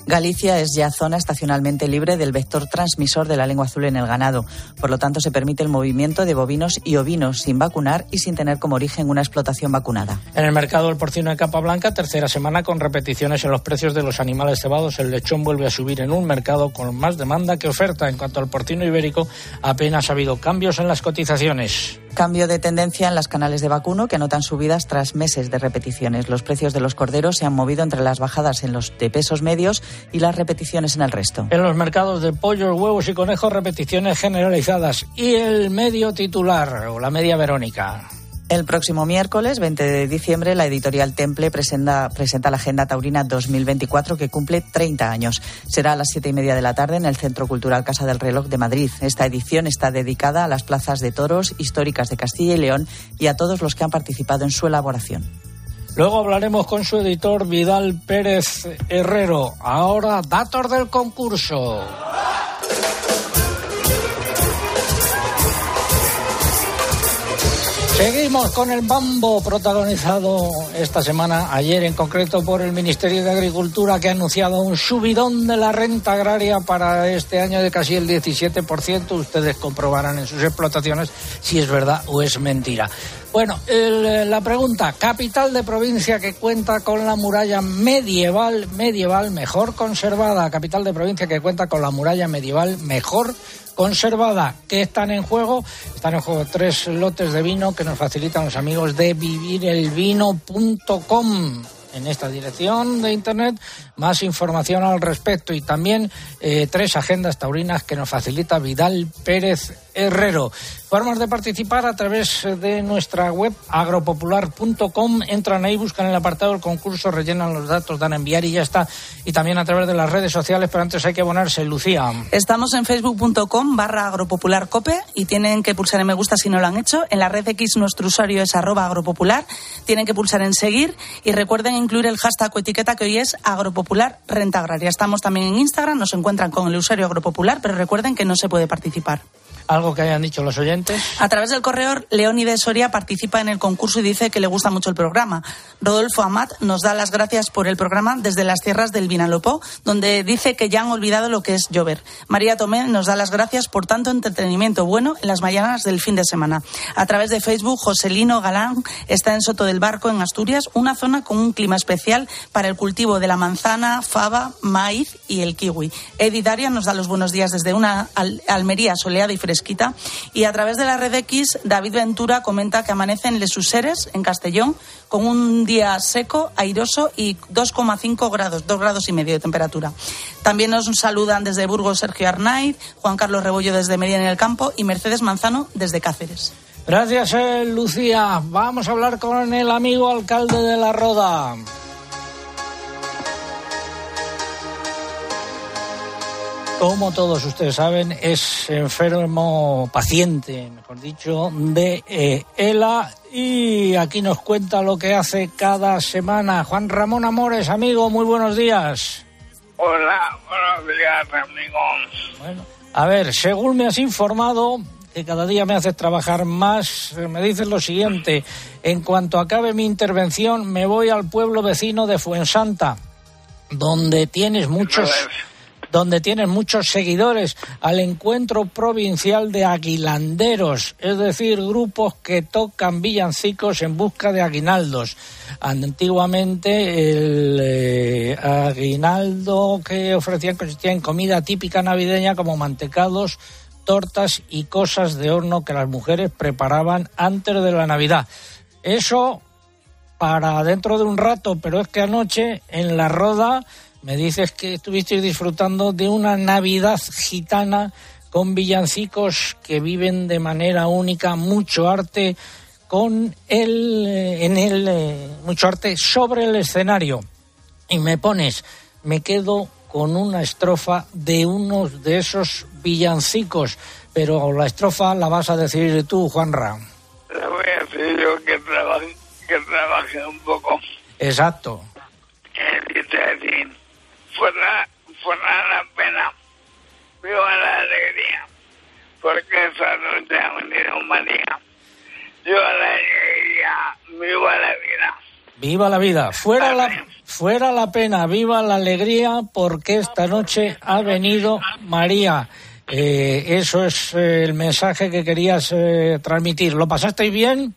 Galicia es ya zona estacionalmente libre del vector transmisor de la lengua azul en el ganado. Por lo tanto, se permite el movimiento de bovinos y ovinos sin vacunar y sin tener como origen una explotación vacunada. En el mercado del porcino de capa blanca, tercera semana con repeticiones en los precios de los animales cebados, el lechón vuelve a subir en un mercado con más demanda que oferta. En cuanto al porcino ibérico, apenas ha habido cambios en las cotizaciones. Cambio de tendencia en las canales de vacuno que anotan subidas tras meses de repeticiones. Los precios de los corderos se han movido entre las bajadas en los de pesos medios y las repeticiones en el resto. En los mercados de pollos, huevos y conejos, repeticiones generalizadas. Y el medio titular, o la media Verónica. El próximo miércoles, 20 de diciembre, la editorial Temple presenta, presenta la Agenda Taurina 2024 que cumple 30 años. Será a las siete y media de la tarde en el Centro Cultural Casa del Reloj de Madrid. Esta edición está dedicada a las plazas de toros históricas de Castilla y León y a todos los que han participado en su elaboración. Luego hablaremos con su editor Vidal Pérez Herrero. Ahora, datos del concurso. Seguimos con el Bambo protagonizado esta semana, ayer en concreto por el Ministerio de Agricultura que ha anunciado un subidón de la renta agraria para este año de casi el 17%. Ustedes comprobarán en sus explotaciones si es verdad o es mentira. Bueno, el, la pregunta, capital de provincia que cuenta con la muralla medieval, medieval mejor conservada, capital de provincia que cuenta con la muralla medieval mejor conservada. ¿Qué están en juego? Están en juego tres lotes de vino que nos facilitan los amigos de vivirelvino.com en esta dirección de internet más información al respecto y también eh, tres agendas taurinas que nos facilita Vidal Pérez Herrero. Formas de participar a través de nuestra web agropopular.com. Entran ahí, buscan el apartado del concurso, rellenan los datos, dan a enviar y ya está. Y también a través de las redes sociales, pero antes hay que abonarse. Lucía. Estamos en facebook.com barra agropopularcope y tienen que pulsar en me gusta si no lo han hecho. En la red X nuestro usuario es arroba agropopular. Tienen que pulsar en seguir y recuerden incluir el hashtag o etiqueta que hoy es agropopular renta agraria. Estamos también en Instagram, nos encuentran con el usuario agropopular, pero recuerden que no se puede participar. ¿Algo que hayan dicho los oyentes? A través del correo, Leónides Soria participa en el concurso y dice que le gusta mucho el programa. Rodolfo Amat nos da las gracias por el programa desde las tierras del Vinalopó, donde dice que ya han olvidado lo que es llover. María Tomé nos da las gracias por tanto entretenimiento bueno en las mañanas del fin de semana. A través de Facebook, Joselino Galán está en Soto del Barco, en Asturias, una zona con un clima especial para el cultivo de la manzana, fava, maíz y el kiwi. Edi Daria nos da los buenos días desde una Almería soleada y fresca y a través de la red X, David Ventura comenta que amanece en Lesuseres, en Castellón, con un día seco, airoso y 2,5 grados, 2 grados y medio de temperatura. También nos saludan desde Burgos Sergio Arnaiz, Juan Carlos Rebollo desde Medina en el Campo y Mercedes Manzano desde Cáceres. Gracias, eh, Lucía. Vamos a hablar con el amigo alcalde de La Roda. Como todos ustedes saben, es enfermo paciente, mejor dicho, de eh, ELA y aquí nos cuenta lo que hace cada semana. Juan Ramón Amores, amigo, muy buenos días. Hola, buenos días, amigos. Bueno, a ver, según me has informado, que cada día me haces trabajar más, me dices lo siguiente, en cuanto acabe mi intervención me voy al pueblo vecino de Fuensanta, donde tienes muchos donde tienen muchos seguidores, al encuentro provincial de aguilanderos, es decir, grupos que tocan villancicos en busca de aguinaldos. Antiguamente el eh, aguinaldo que ofrecían consistía en comida típica navideña como mantecados, tortas y cosas de horno que las mujeres preparaban antes de la Navidad. Eso para dentro de un rato, pero es que anoche en la roda me dices que estuvisteis disfrutando de una Navidad gitana con villancicos que viven de manera única, mucho arte con el, eh, en el, eh, mucho arte sobre el escenario. Y me pones, me quedo con una estrofa de uno de esos villancicos, pero la estrofa la vas a decir tú, Juanra. La voy a decir yo que trabaje, que trabaje un poco. Exacto fuera, fuera la pena, viva la alegría, porque esa noche ha venido María. Viva la alegría, viva la vida. Viva la vida, fuera la, fuera la pena, viva la alegría, porque esta noche ha venido María. Eh, eso es eh, el mensaje que querías eh, transmitir. ¿Lo pasasteis bien?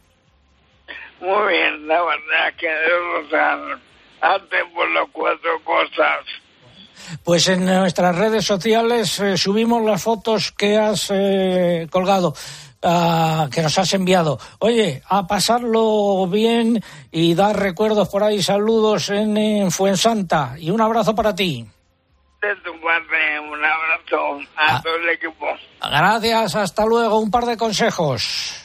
Muy bien, la verdad que debo antes por las cuatro cosas pues en nuestras redes sociales eh, subimos las fotos que has eh, colgado. Ah, que nos has enviado. Oye, a pasarlo bien y dar recuerdos por ahí, saludos en, Fuensanta y un abrazo para ti. De tu parte, un abrazo a ah. todo el equipo. Gracias, hasta luego. Un par de consejos.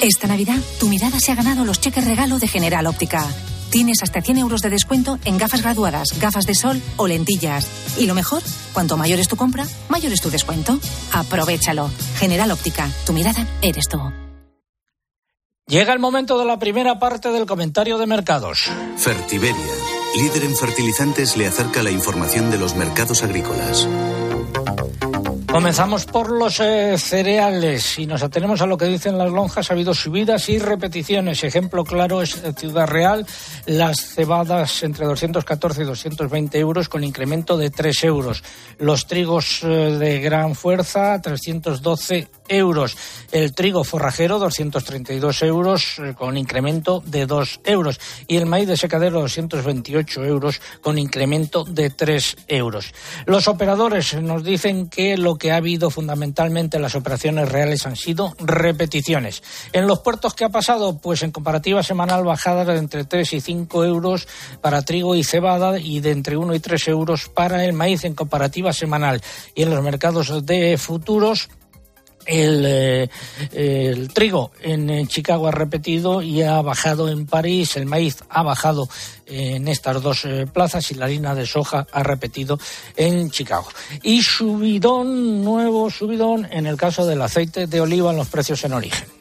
Esta Navidad, tu mirada se ha ganado los cheques regalo de General Óptica. Tienes hasta 100 euros de descuento en gafas graduadas, gafas de sol o lentillas. Y lo mejor, cuanto mayor es tu compra, mayor es tu descuento. Aprovechalo. General Óptica, tu mirada eres tú. Llega el momento de la primera parte del comentario de mercados. Fertiberia, líder en fertilizantes, le acerca la información de los mercados agrícolas. Comenzamos por los eh, cereales y nos atenemos a lo que dicen las lonjas. Ha habido subidas y repeticiones. Ejemplo claro es Ciudad Real, las cebadas entre 214 y 220 euros con incremento de 3 euros. Los trigos eh, de gran fuerza, 312 euros. El trigo forrajero, 232 euros, eh, con incremento de 2 euros. Y el maíz de secadero, 228 euros, con incremento de 3 euros. Los operadores nos dicen que lo que ha habido fundamentalmente en las operaciones reales han sido repeticiones. En los puertos, ¿qué ha pasado? Pues en comparativa semanal bajadas de entre 3 y 5 euros para trigo y cebada y de entre 1 y 3 euros para el maíz en comparativa semanal. Y en los mercados de futuros, el, eh, el, trigo en, Chicago ha repetido y ha bajado en París, el maíz ha bajado en estas dos eh, plazas y la harina de soja ha repetido en Chicago. Y subidón, nuevo subidón en el caso del aceite de oliva en los precios en origen.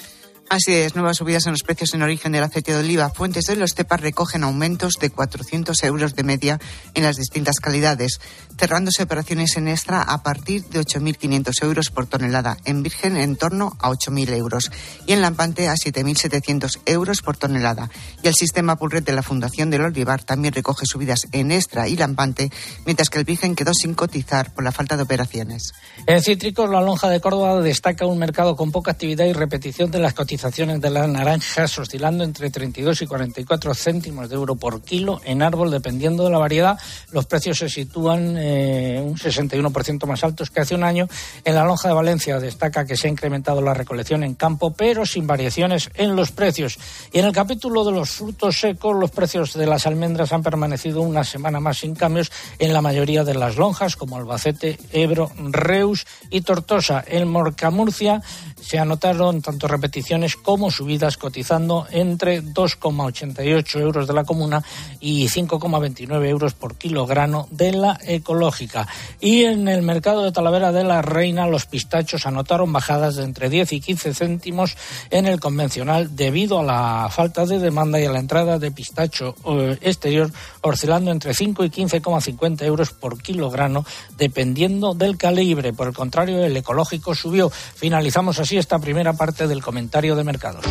Así es, nuevas subidas en los precios en origen del aceite de oliva. Fuentes de los CEPAS recogen aumentos de 400 euros de media en las distintas calidades, cerrándose operaciones en extra a partir de 8.500 euros por tonelada, en virgen en torno a 8.000 euros y en lampante a 7.700 euros por tonelada. Y el sistema Pulret de la Fundación del Olivar también recoge subidas en extra y lampante, mientras que el virgen quedó sin cotizar por la falta de operaciones. En cítricos, la lonja de Córdoba destaca un mercado con poca actividad y repetición de las de las naranjas oscilando entre 32 y 44 céntimos de euro por kilo en árbol, dependiendo de la variedad. Los precios se sitúan eh, un 61% más altos que hace un año. En la lonja de Valencia destaca que se ha incrementado la recolección en campo, pero sin variaciones en los precios. Y en el capítulo de los frutos secos, los precios de las almendras han permanecido una semana más sin cambios en la mayoría de las lonjas, como Albacete, Ebro, Reus y Tortosa. En Morcamurcia se anotaron tanto repeticiones como subidas cotizando entre 2,88 euros de la comuna y 5,29 euros por kilogramo de la ecológica. Y en el mercado de Talavera de la Reina los pistachos anotaron bajadas de entre 10 y 15 céntimos en el convencional debido a la falta de demanda y a la entrada de pistacho eh, exterior oscilando entre 5 y 15,50 euros por kilogramo dependiendo del calibre. Por el contrario, el ecológico subió. Finalizamos así esta primera parte del comentario mercados.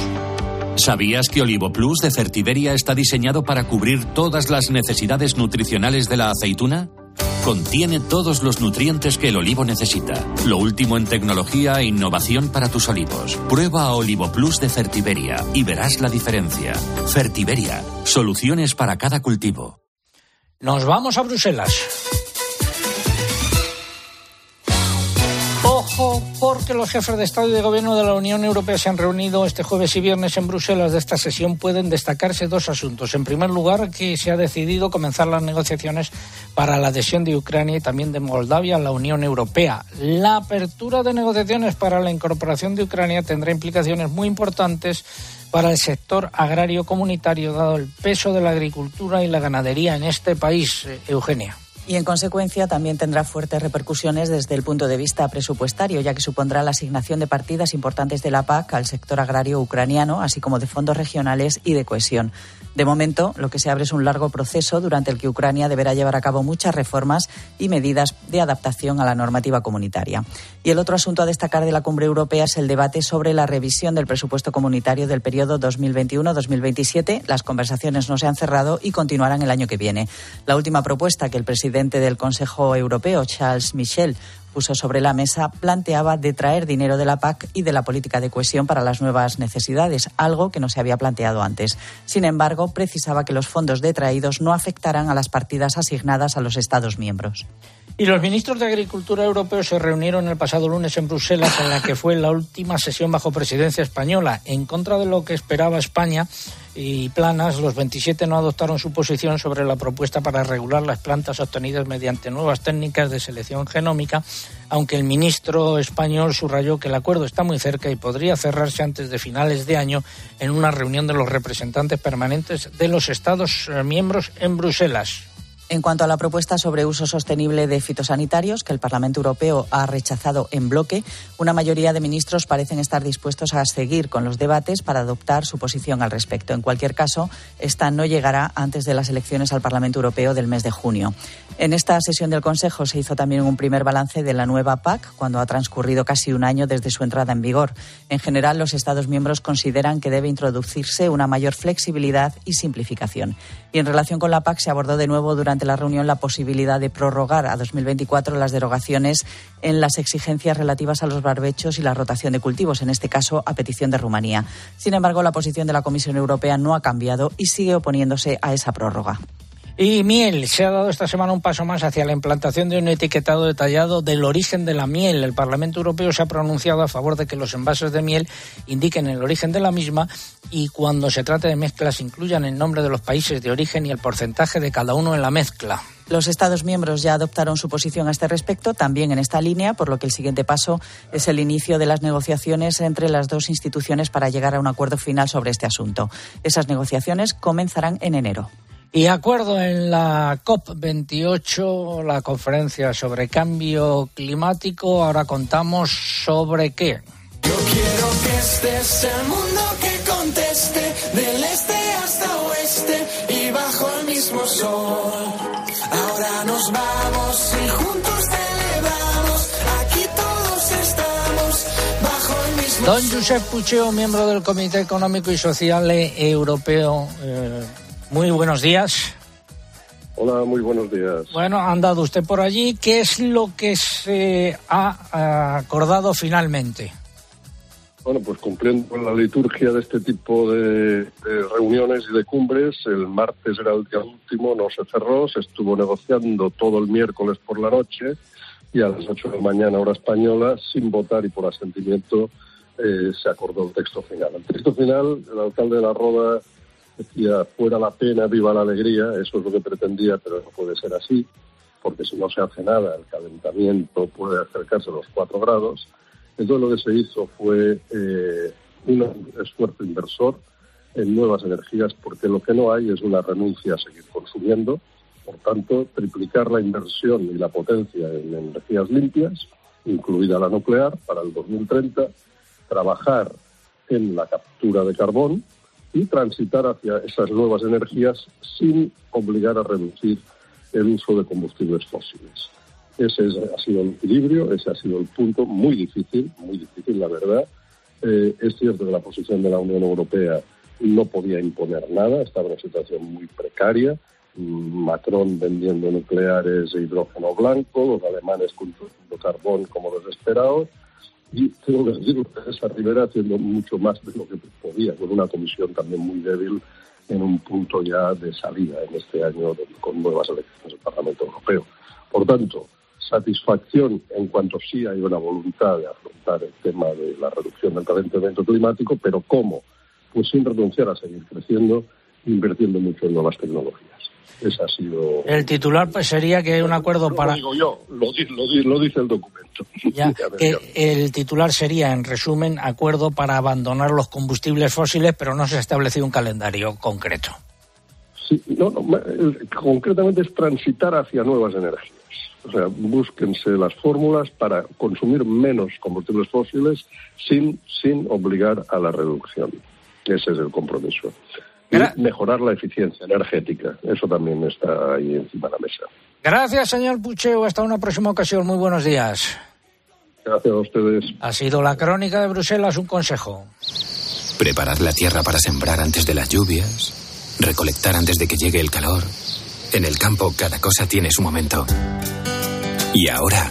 ¿Sabías que Olivo Plus de Fertiberia está diseñado para cubrir todas las necesidades nutricionales de la aceituna? Contiene todos los nutrientes que el olivo necesita. Lo último en tecnología e innovación para tus olivos. Prueba Olivo Plus de Fertiberia y verás la diferencia. Fertiberia, soluciones para cada cultivo. Nos vamos a Bruselas. Porque los jefes de Estado y de Gobierno de la Unión Europea se han reunido este jueves y viernes en Bruselas. De esta sesión pueden destacarse dos asuntos. En primer lugar, que se ha decidido comenzar las negociaciones para la adhesión de Ucrania y también de Moldavia a la Unión Europea. La apertura de negociaciones para la incorporación de Ucrania tendrá implicaciones muy importantes para el sector agrario comunitario, dado el peso de la agricultura y la ganadería en este país, eh, Eugenia y en consecuencia también tendrá fuertes repercusiones desde el punto de vista presupuestario, ya que supondrá la asignación de partidas importantes de la PAC al sector agrario ucraniano, así como de fondos regionales y de cohesión. De momento, lo que se abre es un largo proceso durante el que Ucrania deberá llevar a cabo muchas reformas y medidas de adaptación a la normativa comunitaria. Y el otro asunto a destacar de la cumbre europea es el debate sobre la revisión del presupuesto comunitario del periodo 2021-2027. Las conversaciones no se han cerrado y continuarán el año que viene. La última propuesta que el presidente del Consejo Europeo, Charles Michel, puso sobre la mesa planteaba detraer dinero de la PAC y de la política de cohesión para las nuevas necesidades, algo que no se había planteado antes. Sin embargo, precisaba que los fondos detraídos no afectaran a las partidas asignadas a los Estados miembros. Y los ministros de Agricultura europeos se reunieron el pasado lunes en Bruselas, en la que fue la última sesión bajo presidencia española, en contra de lo que esperaba España y planas, los 27 no adoptaron su posición sobre la propuesta para regular las plantas obtenidas mediante nuevas técnicas de selección genómica, aunque el ministro español subrayó que el acuerdo está muy cerca y podría cerrarse antes de finales de año en una reunión de los representantes permanentes de los Estados eh, miembros en Bruselas. En cuanto a la propuesta sobre uso sostenible de fitosanitarios, que el Parlamento Europeo ha rechazado en bloque, una mayoría de ministros parecen estar dispuestos a seguir con los debates para adoptar su posición al respecto. En cualquier caso, esta no llegará antes de las elecciones al Parlamento Europeo del mes de junio. En esta sesión del Consejo se hizo también un primer balance de la nueva PAC, cuando ha transcurrido casi un año desde su entrada en vigor. En general, los Estados miembros consideran que debe introducirse una mayor flexibilidad y simplificación. Y en relación con la PAC se abordó de nuevo durante durante la reunión la posibilidad de prorrogar a 2024 las derogaciones en las exigencias relativas a los barbechos y la rotación de cultivos, en este caso a petición de Rumanía. Sin embargo, la posición de la Comisión Europea no ha cambiado y sigue oponiéndose a esa prórroga. Y miel, se ha dado esta semana un paso más hacia la implantación de un etiquetado detallado del origen de la miel. El Parlamento Europeo se ha pronunciado a favor de que los envases de miel indiquen el origen de la misma y cuando se trate de mezclas incluyan el nombre de los países de origen y el porcentaje de cada uno en la mezcla. Los Estados miembros ya adoptaron su posición a este respecto, también en esta línea, por lo que el siguiente paso es el inicio de las negociaciones entre las dos instituciones para llegar a un acuerdo final sobre este asunto. Esas negociaciones comenzarán en enero. Y acuerdo en la COP28, la conferencia sobre cambio climático. Ahora contamos sobre qué. Yo quiero que sea el mundo que conteste, del este hasta oeste y bajo el mismo sol. Ahora nos vamos y juntos celebramos, aquí todos estamos bajo el mismo Don Josep Pucheo, miembro del Comité Económico y Social Europeo. Eh, muy buenos días. Hola, muy buenos días. Bueno, ha andado usted por allí. ¿Qué es lo que se ha acordado finalmente? Bueno, pues cumpliendo con la liturgia de este tipo de, de, reuniones y de cumbres, el martes era el día último, no se cerró, se estuvo negociando todo el miércoles por la noche y a las 8 de la mañana hora española, sin votar y por asentimiento, eh, se acordó el texto final. El texto final, el alcalde de la Roda decía fuera la pena, viva la alegría, eso es lo que pretendía, pero no puede ser así, porque si no se hace nada, el calentamiento puede acercarse a los 4 grados. Entonces lo que se hizo fue eh, un esfuerzo inversor en nuevas energías, porque lo que no hay es una renuncia a seguir consumiendo. Por tanto, triplicar la inversión y la potencia en energías limpias, incluida la nuclear, para el 2030, trabajar en la captura de carbón, y transitar hacia esas nuevas energías sin obligar a reducir el uso de combustibles fósiles. Ese es, ha sido el equilibrio, ese ha sido el punto muy difícil, muy difícil, la verdad. Eh, es cierto que la posición de la Unión Europea no podía imponer nada, estaba en una situación muy precaria. Macron vendiendo nucleares e hidrógeno blanco, los alemanes consumiendo carbón como desesperados y tengo que decir esa Rivera haciendo mucho más de lo que podía, con una comisión también muy débil en un punto ya de salida en este año con nuevas elecciones del Parlamento Europeo. Por tanto, satisfacción en cuanto sí hay una voluntad de afrontar el tema de la reducción del calentamiento climático, pero ¿cómo? Pues sin renunciar a seguir creciendo, invirtiendo mucho en nuevas tecnologías. Ese ha sido. El titular pues sería que hay un acuerdo no para. Lo digo yo, lo, lo, lo dice el documento. Ya, [laughs] que el titular sería, en resumen, acuerdo para abandonar los combustibles fósiles, pero no se ha establecido un calendario concreto. Sí, no, no, concretamente es transitar hacia nuevas energías. O sea, búsquense las fórmulas para consumir menos combustibles fósiles sin, sin obligar a la reducción. Ese es el compromiso y mejorar la eficiencia energética. Eso también está ahí encima de la mesa. Gracias, señor Pucheo. Hasta una próxima ocasión. Muy buenos días. Gracias a ustedes. Ha sido la crónica de Bruselas un consejo. Preparar la tierra para sembrar antes de las lluvias. Recolectar antes de que llegue el calor. En el campo cada cosa tiene su momento. Y ahora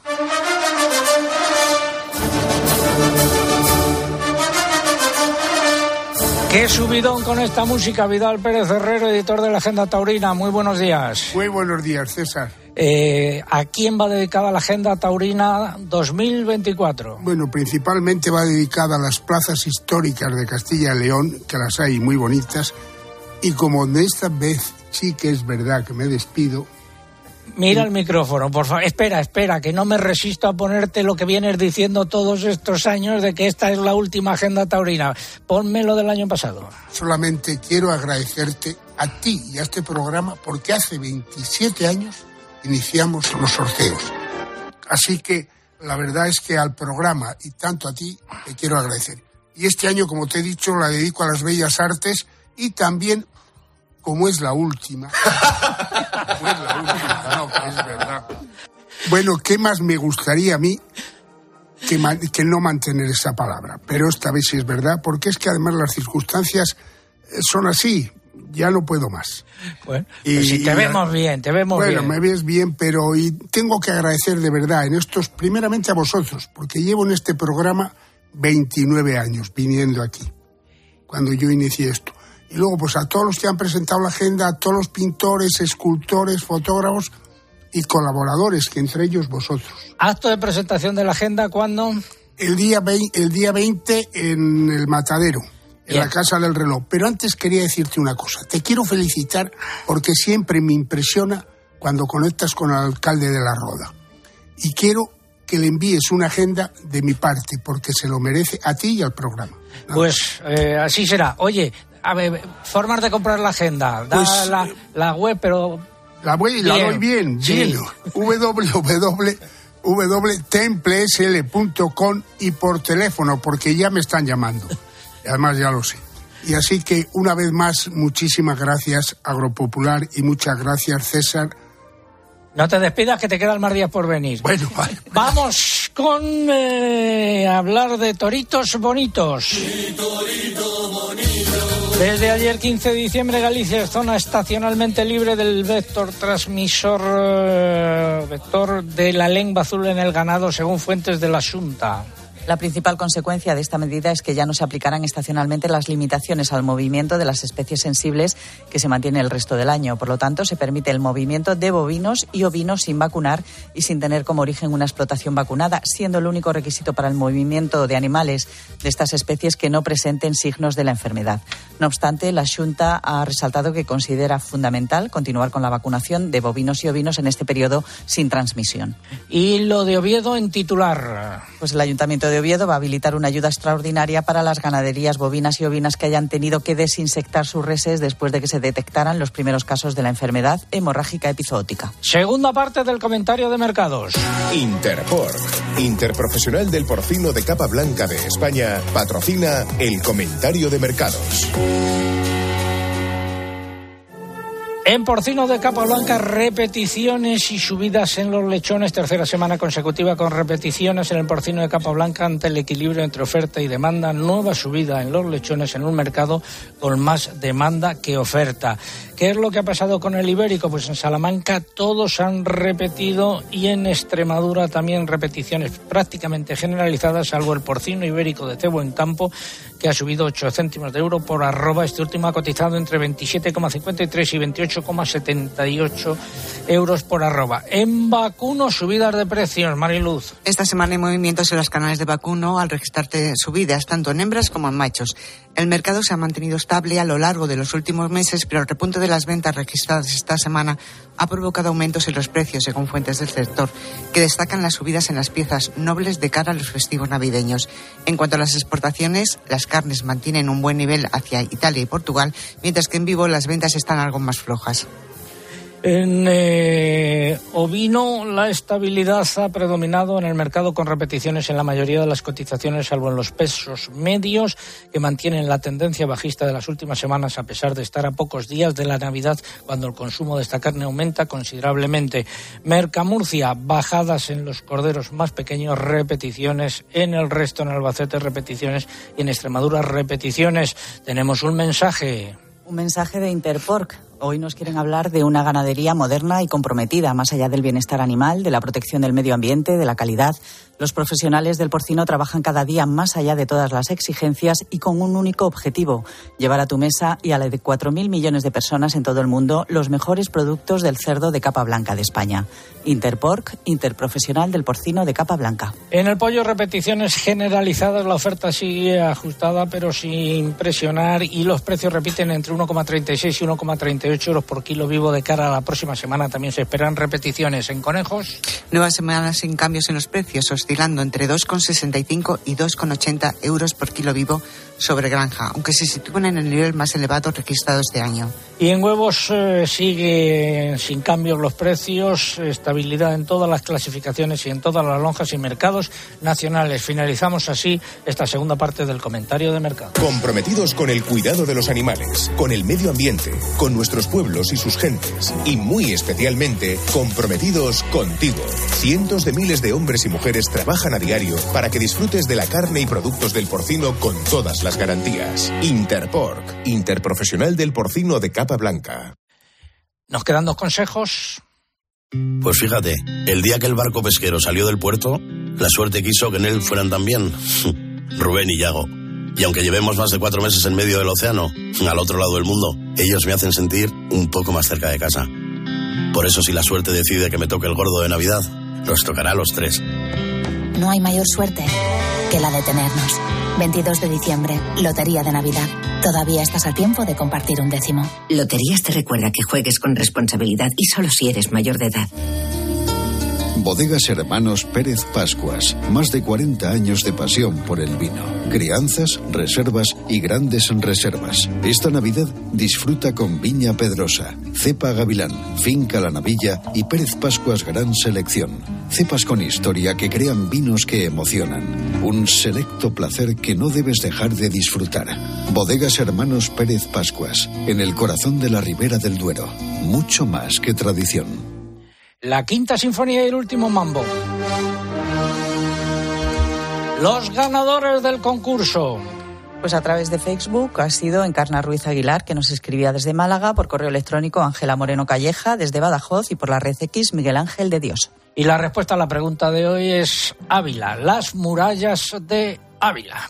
Qué subidón con esta música, Vidal Pérez Herrero, editor de la Agenda Taurina. Muy buenos días. Muy buenos días, César. Eh, ¿A quién va dedicada la Agenda Taurina 2024? Bueno, principalmente va dedicada a las plazas históricas de Castilla y León, que las hay muy bonitas. Y como de esta vez sí que es verdad que me despido, Mira el micrófono, por favor. Espera, espera, que no me resisto a ponerte lo que vienes diciendo todos estos años de que esta es la última agenda taurina. Ponme lo del año pasado. Solamente quiero agradecerte a ti y a este programa porque hace 27 años iniciamos los sorteos. Así que la verdad es que al programa y tanto a ti te quiero agradecer. Y este año, como te he dicho, la dedico a las bellas artes y también, como es la última, como es la última, no, que es verdad. Bueno, ¿qué más me gustaría a mí que, que no mantener esa palabra? Pero esta vez sí es verdad, porque es que además las circunstancias eh, son así. Ya no puedo más. Bueno, pues si te y- vemos bien, te vemos bueno, bien. me ves bien, pero y tengo que agradecer de verdad en estos, primeramente a vosotros, porque llevo en este programa 29 años viniendo aquí, cuando yo inicié esto. Y luego, pues a todos los que han presentado la agenda, a todos los pintores, escultores, fotógrafos y colaboradores, que entre ellos vosotros. Acto de presentación de la agenda, ¿cuándo? El día, vei- el día 20 en el Matadero, en Bien. la Casa del Reloj. Pero antes quería decirte una cosa. Te quiero felicitar porque siempre me impresiona cuando conectas con el alcalde de la Roda. Y quiero que le envíes una agenda de mi parte porque se lo merece a ti y al programa. Pues eh, así será. Oye, a ver, formas de comprar la agenda. Da Pues, la, la web, pero... La voy, la Bien. doy bien, Sí. bien. [laughs] www www.templesl.com y por teléfono, porque ya me están llamando. Y además ya lo sé. Y así que, una vez más, muchísimas gracias, Agropopular, y muchas gracias, César. No te despidas que te quedan más días por venir. Bueno, vale. [laughs] Vamos con eh, hablar de toritos bonitos. Desde ayer 15 de diciembre Galicia es zona estacionalmente libre del vector transmisor eh, vector de la lengua azul en el ganado según fuentes de la Junta. La principal consecuencia de esta medida es que ya no se aplicarán estacionalmente las limitaciones al movimiento de las especies sensibles que se mantiene el resto del año. Por lo tanto, se permite el movimiento de bovinos y ovinos sin vacunar y sin tener como origen una explotación vacunada, siendo el único requisito para el movimiento de animales de estas especies que no presenten signos de la enfermedad. No obstante, la Junta ha resaltado que considera fundamental continuar con la vacunación de bovinos y ovinos en este periodo sin transmisión. Y lo de Oviedo en titular. Pues el Ayuntamiento de Oviedo va a habilitar una ayuda extraordinaria para las ganaderías bovinas y ovinas que hayan tenido que desinsectar sus reses después de que se detectaran los primeros casos de la enfermedad hemorrágica epizootica. Segunda parte del comentario de mercados. Interpork, Interprofesional del Porcino de Capa Blanca de España, patrocina el comentario de mercados. En porcino de capa blanca, repeticiones y subidas en los lechones, tercera semana consecutiva con repeticiones en el porcino de capa blanca ante el equilibrio entre oferta y demanda, nueva subida en los lechones en un mercado con más demanda que oferta. ¿Qué es lo que ha pasado con el ibérico? Pues en Salamanca todos han repetido y en Extremadura también repeticiones prácticamente generalizadas, salvo el porcino ibérico de cebo en campo, que ha subido 8 céntimos de euro por arroba. Este último ha cotizado entre 27,53 y 28,78 euros por arroba. En vacuno, subidas de precios, Mariluz. Esta semana hay movimientos en los canales de vacuno al registrarte subidas tanto en hembras como en machos. El mercado se ha mantenido estable a lo largo de los últimos meses, pero el repunte de las ventas registradas esta semana ha provocado aumentos en los precios, según fuentes del sector, que destacan las subidas en las piezas nobles de cara a los festivos navideños. En cuanto a las exportaciones, las carnes mantienen un buen nivel hacia Italia y Portugal, mientras que en vivo las ventas están algo más flojas. En eh, ovino, la estabilidad ha predominado en el mercado con repeticiones en la mayoría de las cotizaciones, salvo en los pesos medios, que mantienen la tendencia bajista de las últimas semanas, a pesar de estar a pocos días de la Navidad, cuando el consumo de esta carne aumenta considerablemente. Mercamurcia, bajadas en los corderos más pequeños, repeticiones. En el resto, en Albacete, repeticiones. Y en Extremadura, repeticiones. Tenemos un mensaje. Un mensaje de Interpork. Hoy nos quieren hablar de una ganadería moderna y comprometida, más allá del bienestar animal, de la protección del medio ambiente, de la calidad. Los profesionales del porcino trabajan cada día más allá de todas las exigencias y con un único objetivo, llevar a tu mesa y a la de 4.000 millones de personas en todo el mundo los mejores productos del cerdo de capa blanca de España. Interpork, Interprofesional del porcino de capa blanca. En el pollo, repeticiones generalizadas. La oferta sigue ajustada, pero sin presionar. Y los precios repiten entre 1,36 y 1,38 euros por kilo vivo de cara a la próxima semana. También se esperan repeticiones en conejos. Nueva semana sin cambios en los precios. Oscilando entre 2,65 y 2,80 euros por kilo vivo sobre granja, aunque se sitúan en el nivel más elevado registrado este año. Y en huevos eh, sigue sin cambios los precios, estabilidad en todas las clasificaciones y en todas las lonjas y mercados nacionales. Finalizamos así esta segunda parte del comentario de mercado. Comprometidos con el cuidado de los animales, con el medio ambiente, con nuestros pueblos y sus gentes, y muy especialmente comprometidos contigo. Cientos de miles de hombres y mujeres trabajan a diario para que disfrutes de la carne y productos del porcino con todas las garantías. Interpork, interprofesional del porcino de capa blanca. Nos quedan dos consejos. Pues fíjate, el día que el barco pesquero salió del puerto, la suerte quiso que en él fueran también [laughs] Rubén y Yago. Y aunque llevemos más de cuatro meses en medio del océano, al otro lado del mundo, ellos me hacen sentir un poco más cerca de casa. Por eso si la suerte decide que me toque el gordo de Navidad, nos tocará a los tres. No hay mayor suerte que la de tenernos. 22 de diciembre, Lotería de Navidad. Todavía estás a tiempo de compartir un décimo. Loterías te recuerda que juegues con responsabilidad y solo si eres mayor de edad. Bodegas Hermanos Pérez Pascuas. Más de 40 años de pasión por el vino. Crianzas, reservas y grandes reservas. Esta Navidad disfruta con Viña Pedrosa, Cepa Gavilán, Finca La Navilla y Pérez Pascuas Gran Selección. Cepas con historia que crean vinos que emocionan. Un selecto placer que no debes dejar de disfrutar. Bodegas Hermanos Pérez Pascuas. En el corazón de la Ribera del Duero. Mucho más que tradición. La quinta sinfonía y el último mambo. Los ganadores del concurso. Pues a través de Facebook ha sido Encarna Ruiz Aguilar, que nos escribía desde Málaga, por correo electrónico Ángela Moreno Calleja, desde Badajoz, y por la red X Miguel Ángel de Dios. Y la respuesta a la pregunta de hoy es Ávila, las murallas de Ávila.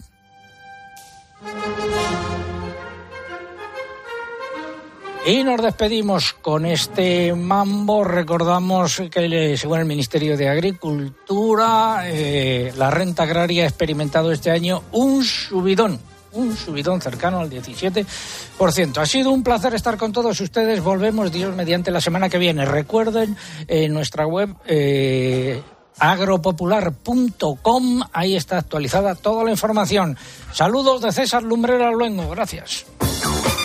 Y nos despedimos con este mambo. Recordamos que, según el Ministerio de Agricultura, eh, la renta agraria ha experimentado este año un subidón, un subidón cercano al 17%. Ha sido un placer estar con todos ustedes. Volvemos, Dios, mediante la semana que viene. Recuerden en nuestra web. Eh, agropopular.com, ahí está actualizada toda la información. Saludos de César Lumbrera Luengo, gracias.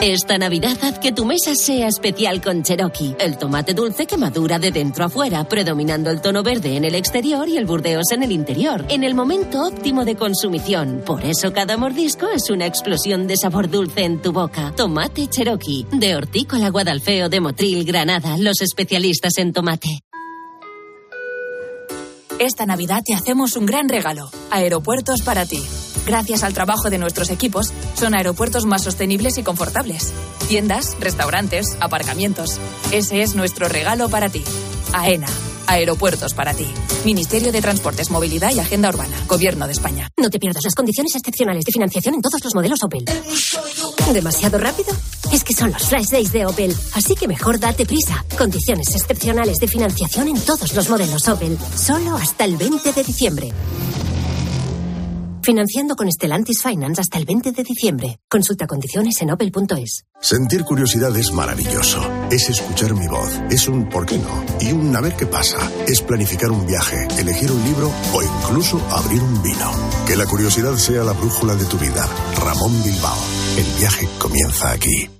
Esta Navidad haz que tu mesa sea especial con Cherokee, el tomate dulce que madura de dentro a fuera, predominando el tono verde en el exterior y el burdeos en el interior, en el momento óptimo de consumición. Por eso cada mordisco es una explosión de sabor dulce en tu boca. Tomate Cherokee, de Hortícola Guadalfeo de Motril, Granada, los especialistas en tomate. Esta Navidad te hacemos un gran regalo. Aeropuertos para ti. Gracias al trabajo de nuestros equipos, son aeropuertos más sostenibles y confortables. Tiendas, restaurantes, aparcamientos. Ese es nuestro regalo para ti. AENA. Aeropuertos para ti. Ministerio de Transportes, Movilidad y Agenda Urbana. Gobierno de España. No te pierdas las condiciones excepcionales de financiación en todos los modelos Opel. ¿Demasiado rápido? Es que son los flash days de Opel, así que mejor date prisa. Condiciones excepcionales de financiación en todos los modelos Opel, solo hasta el 20 de diciembre. Financiando con Stellantis Finance hasta el 20 de diciembre. Consulta condiciones en opel.es. Sentir curiosidad es maravilloso. Es escuchar mi voz. Es un ¿por qué no? Y un a ver qué pasa. Es planificar un viaje, elegir un libro o incluso abrir un vino. Que la curiosidad sea la brújula de tu vida. Ramón Bilbao. El viaje comienza aquí.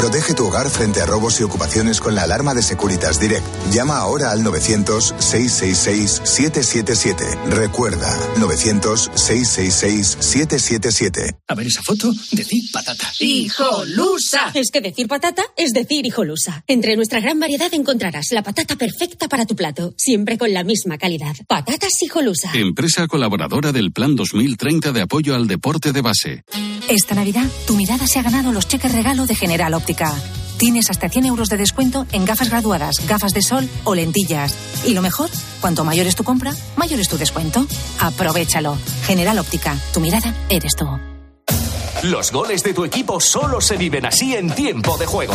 Protege tu hogar frente a robos y ocupaciones con la alarma de Securitas Direct. Llama ahora al 900-666-777. Recuerda, 900-666-777. A ver esa foto, decir patata. ¡Hijolusa! Es que decir patata es decir hijolusa. Entre nuestra gran variedad encontrarás la patata perfecta para tu plato, siempre con la misma calidad. Patatas hijolusa. Empresa colaboradora del Plan 2030 de apoyo al deporte de base. Esta Navidad, tu mirada se ha ganado los cheques regalo de General Óptica. Tienes hasta 100 euros de descuento en gafas graduadas, gafas de sol o lentillas. Y lo mejor, cuanto mayor es tu compra, mayor es tu descuento. Aprovechalo. General Óptica, tu mirada eres tú. Los goles de tu equipo solo se viven así en tiempo de juego.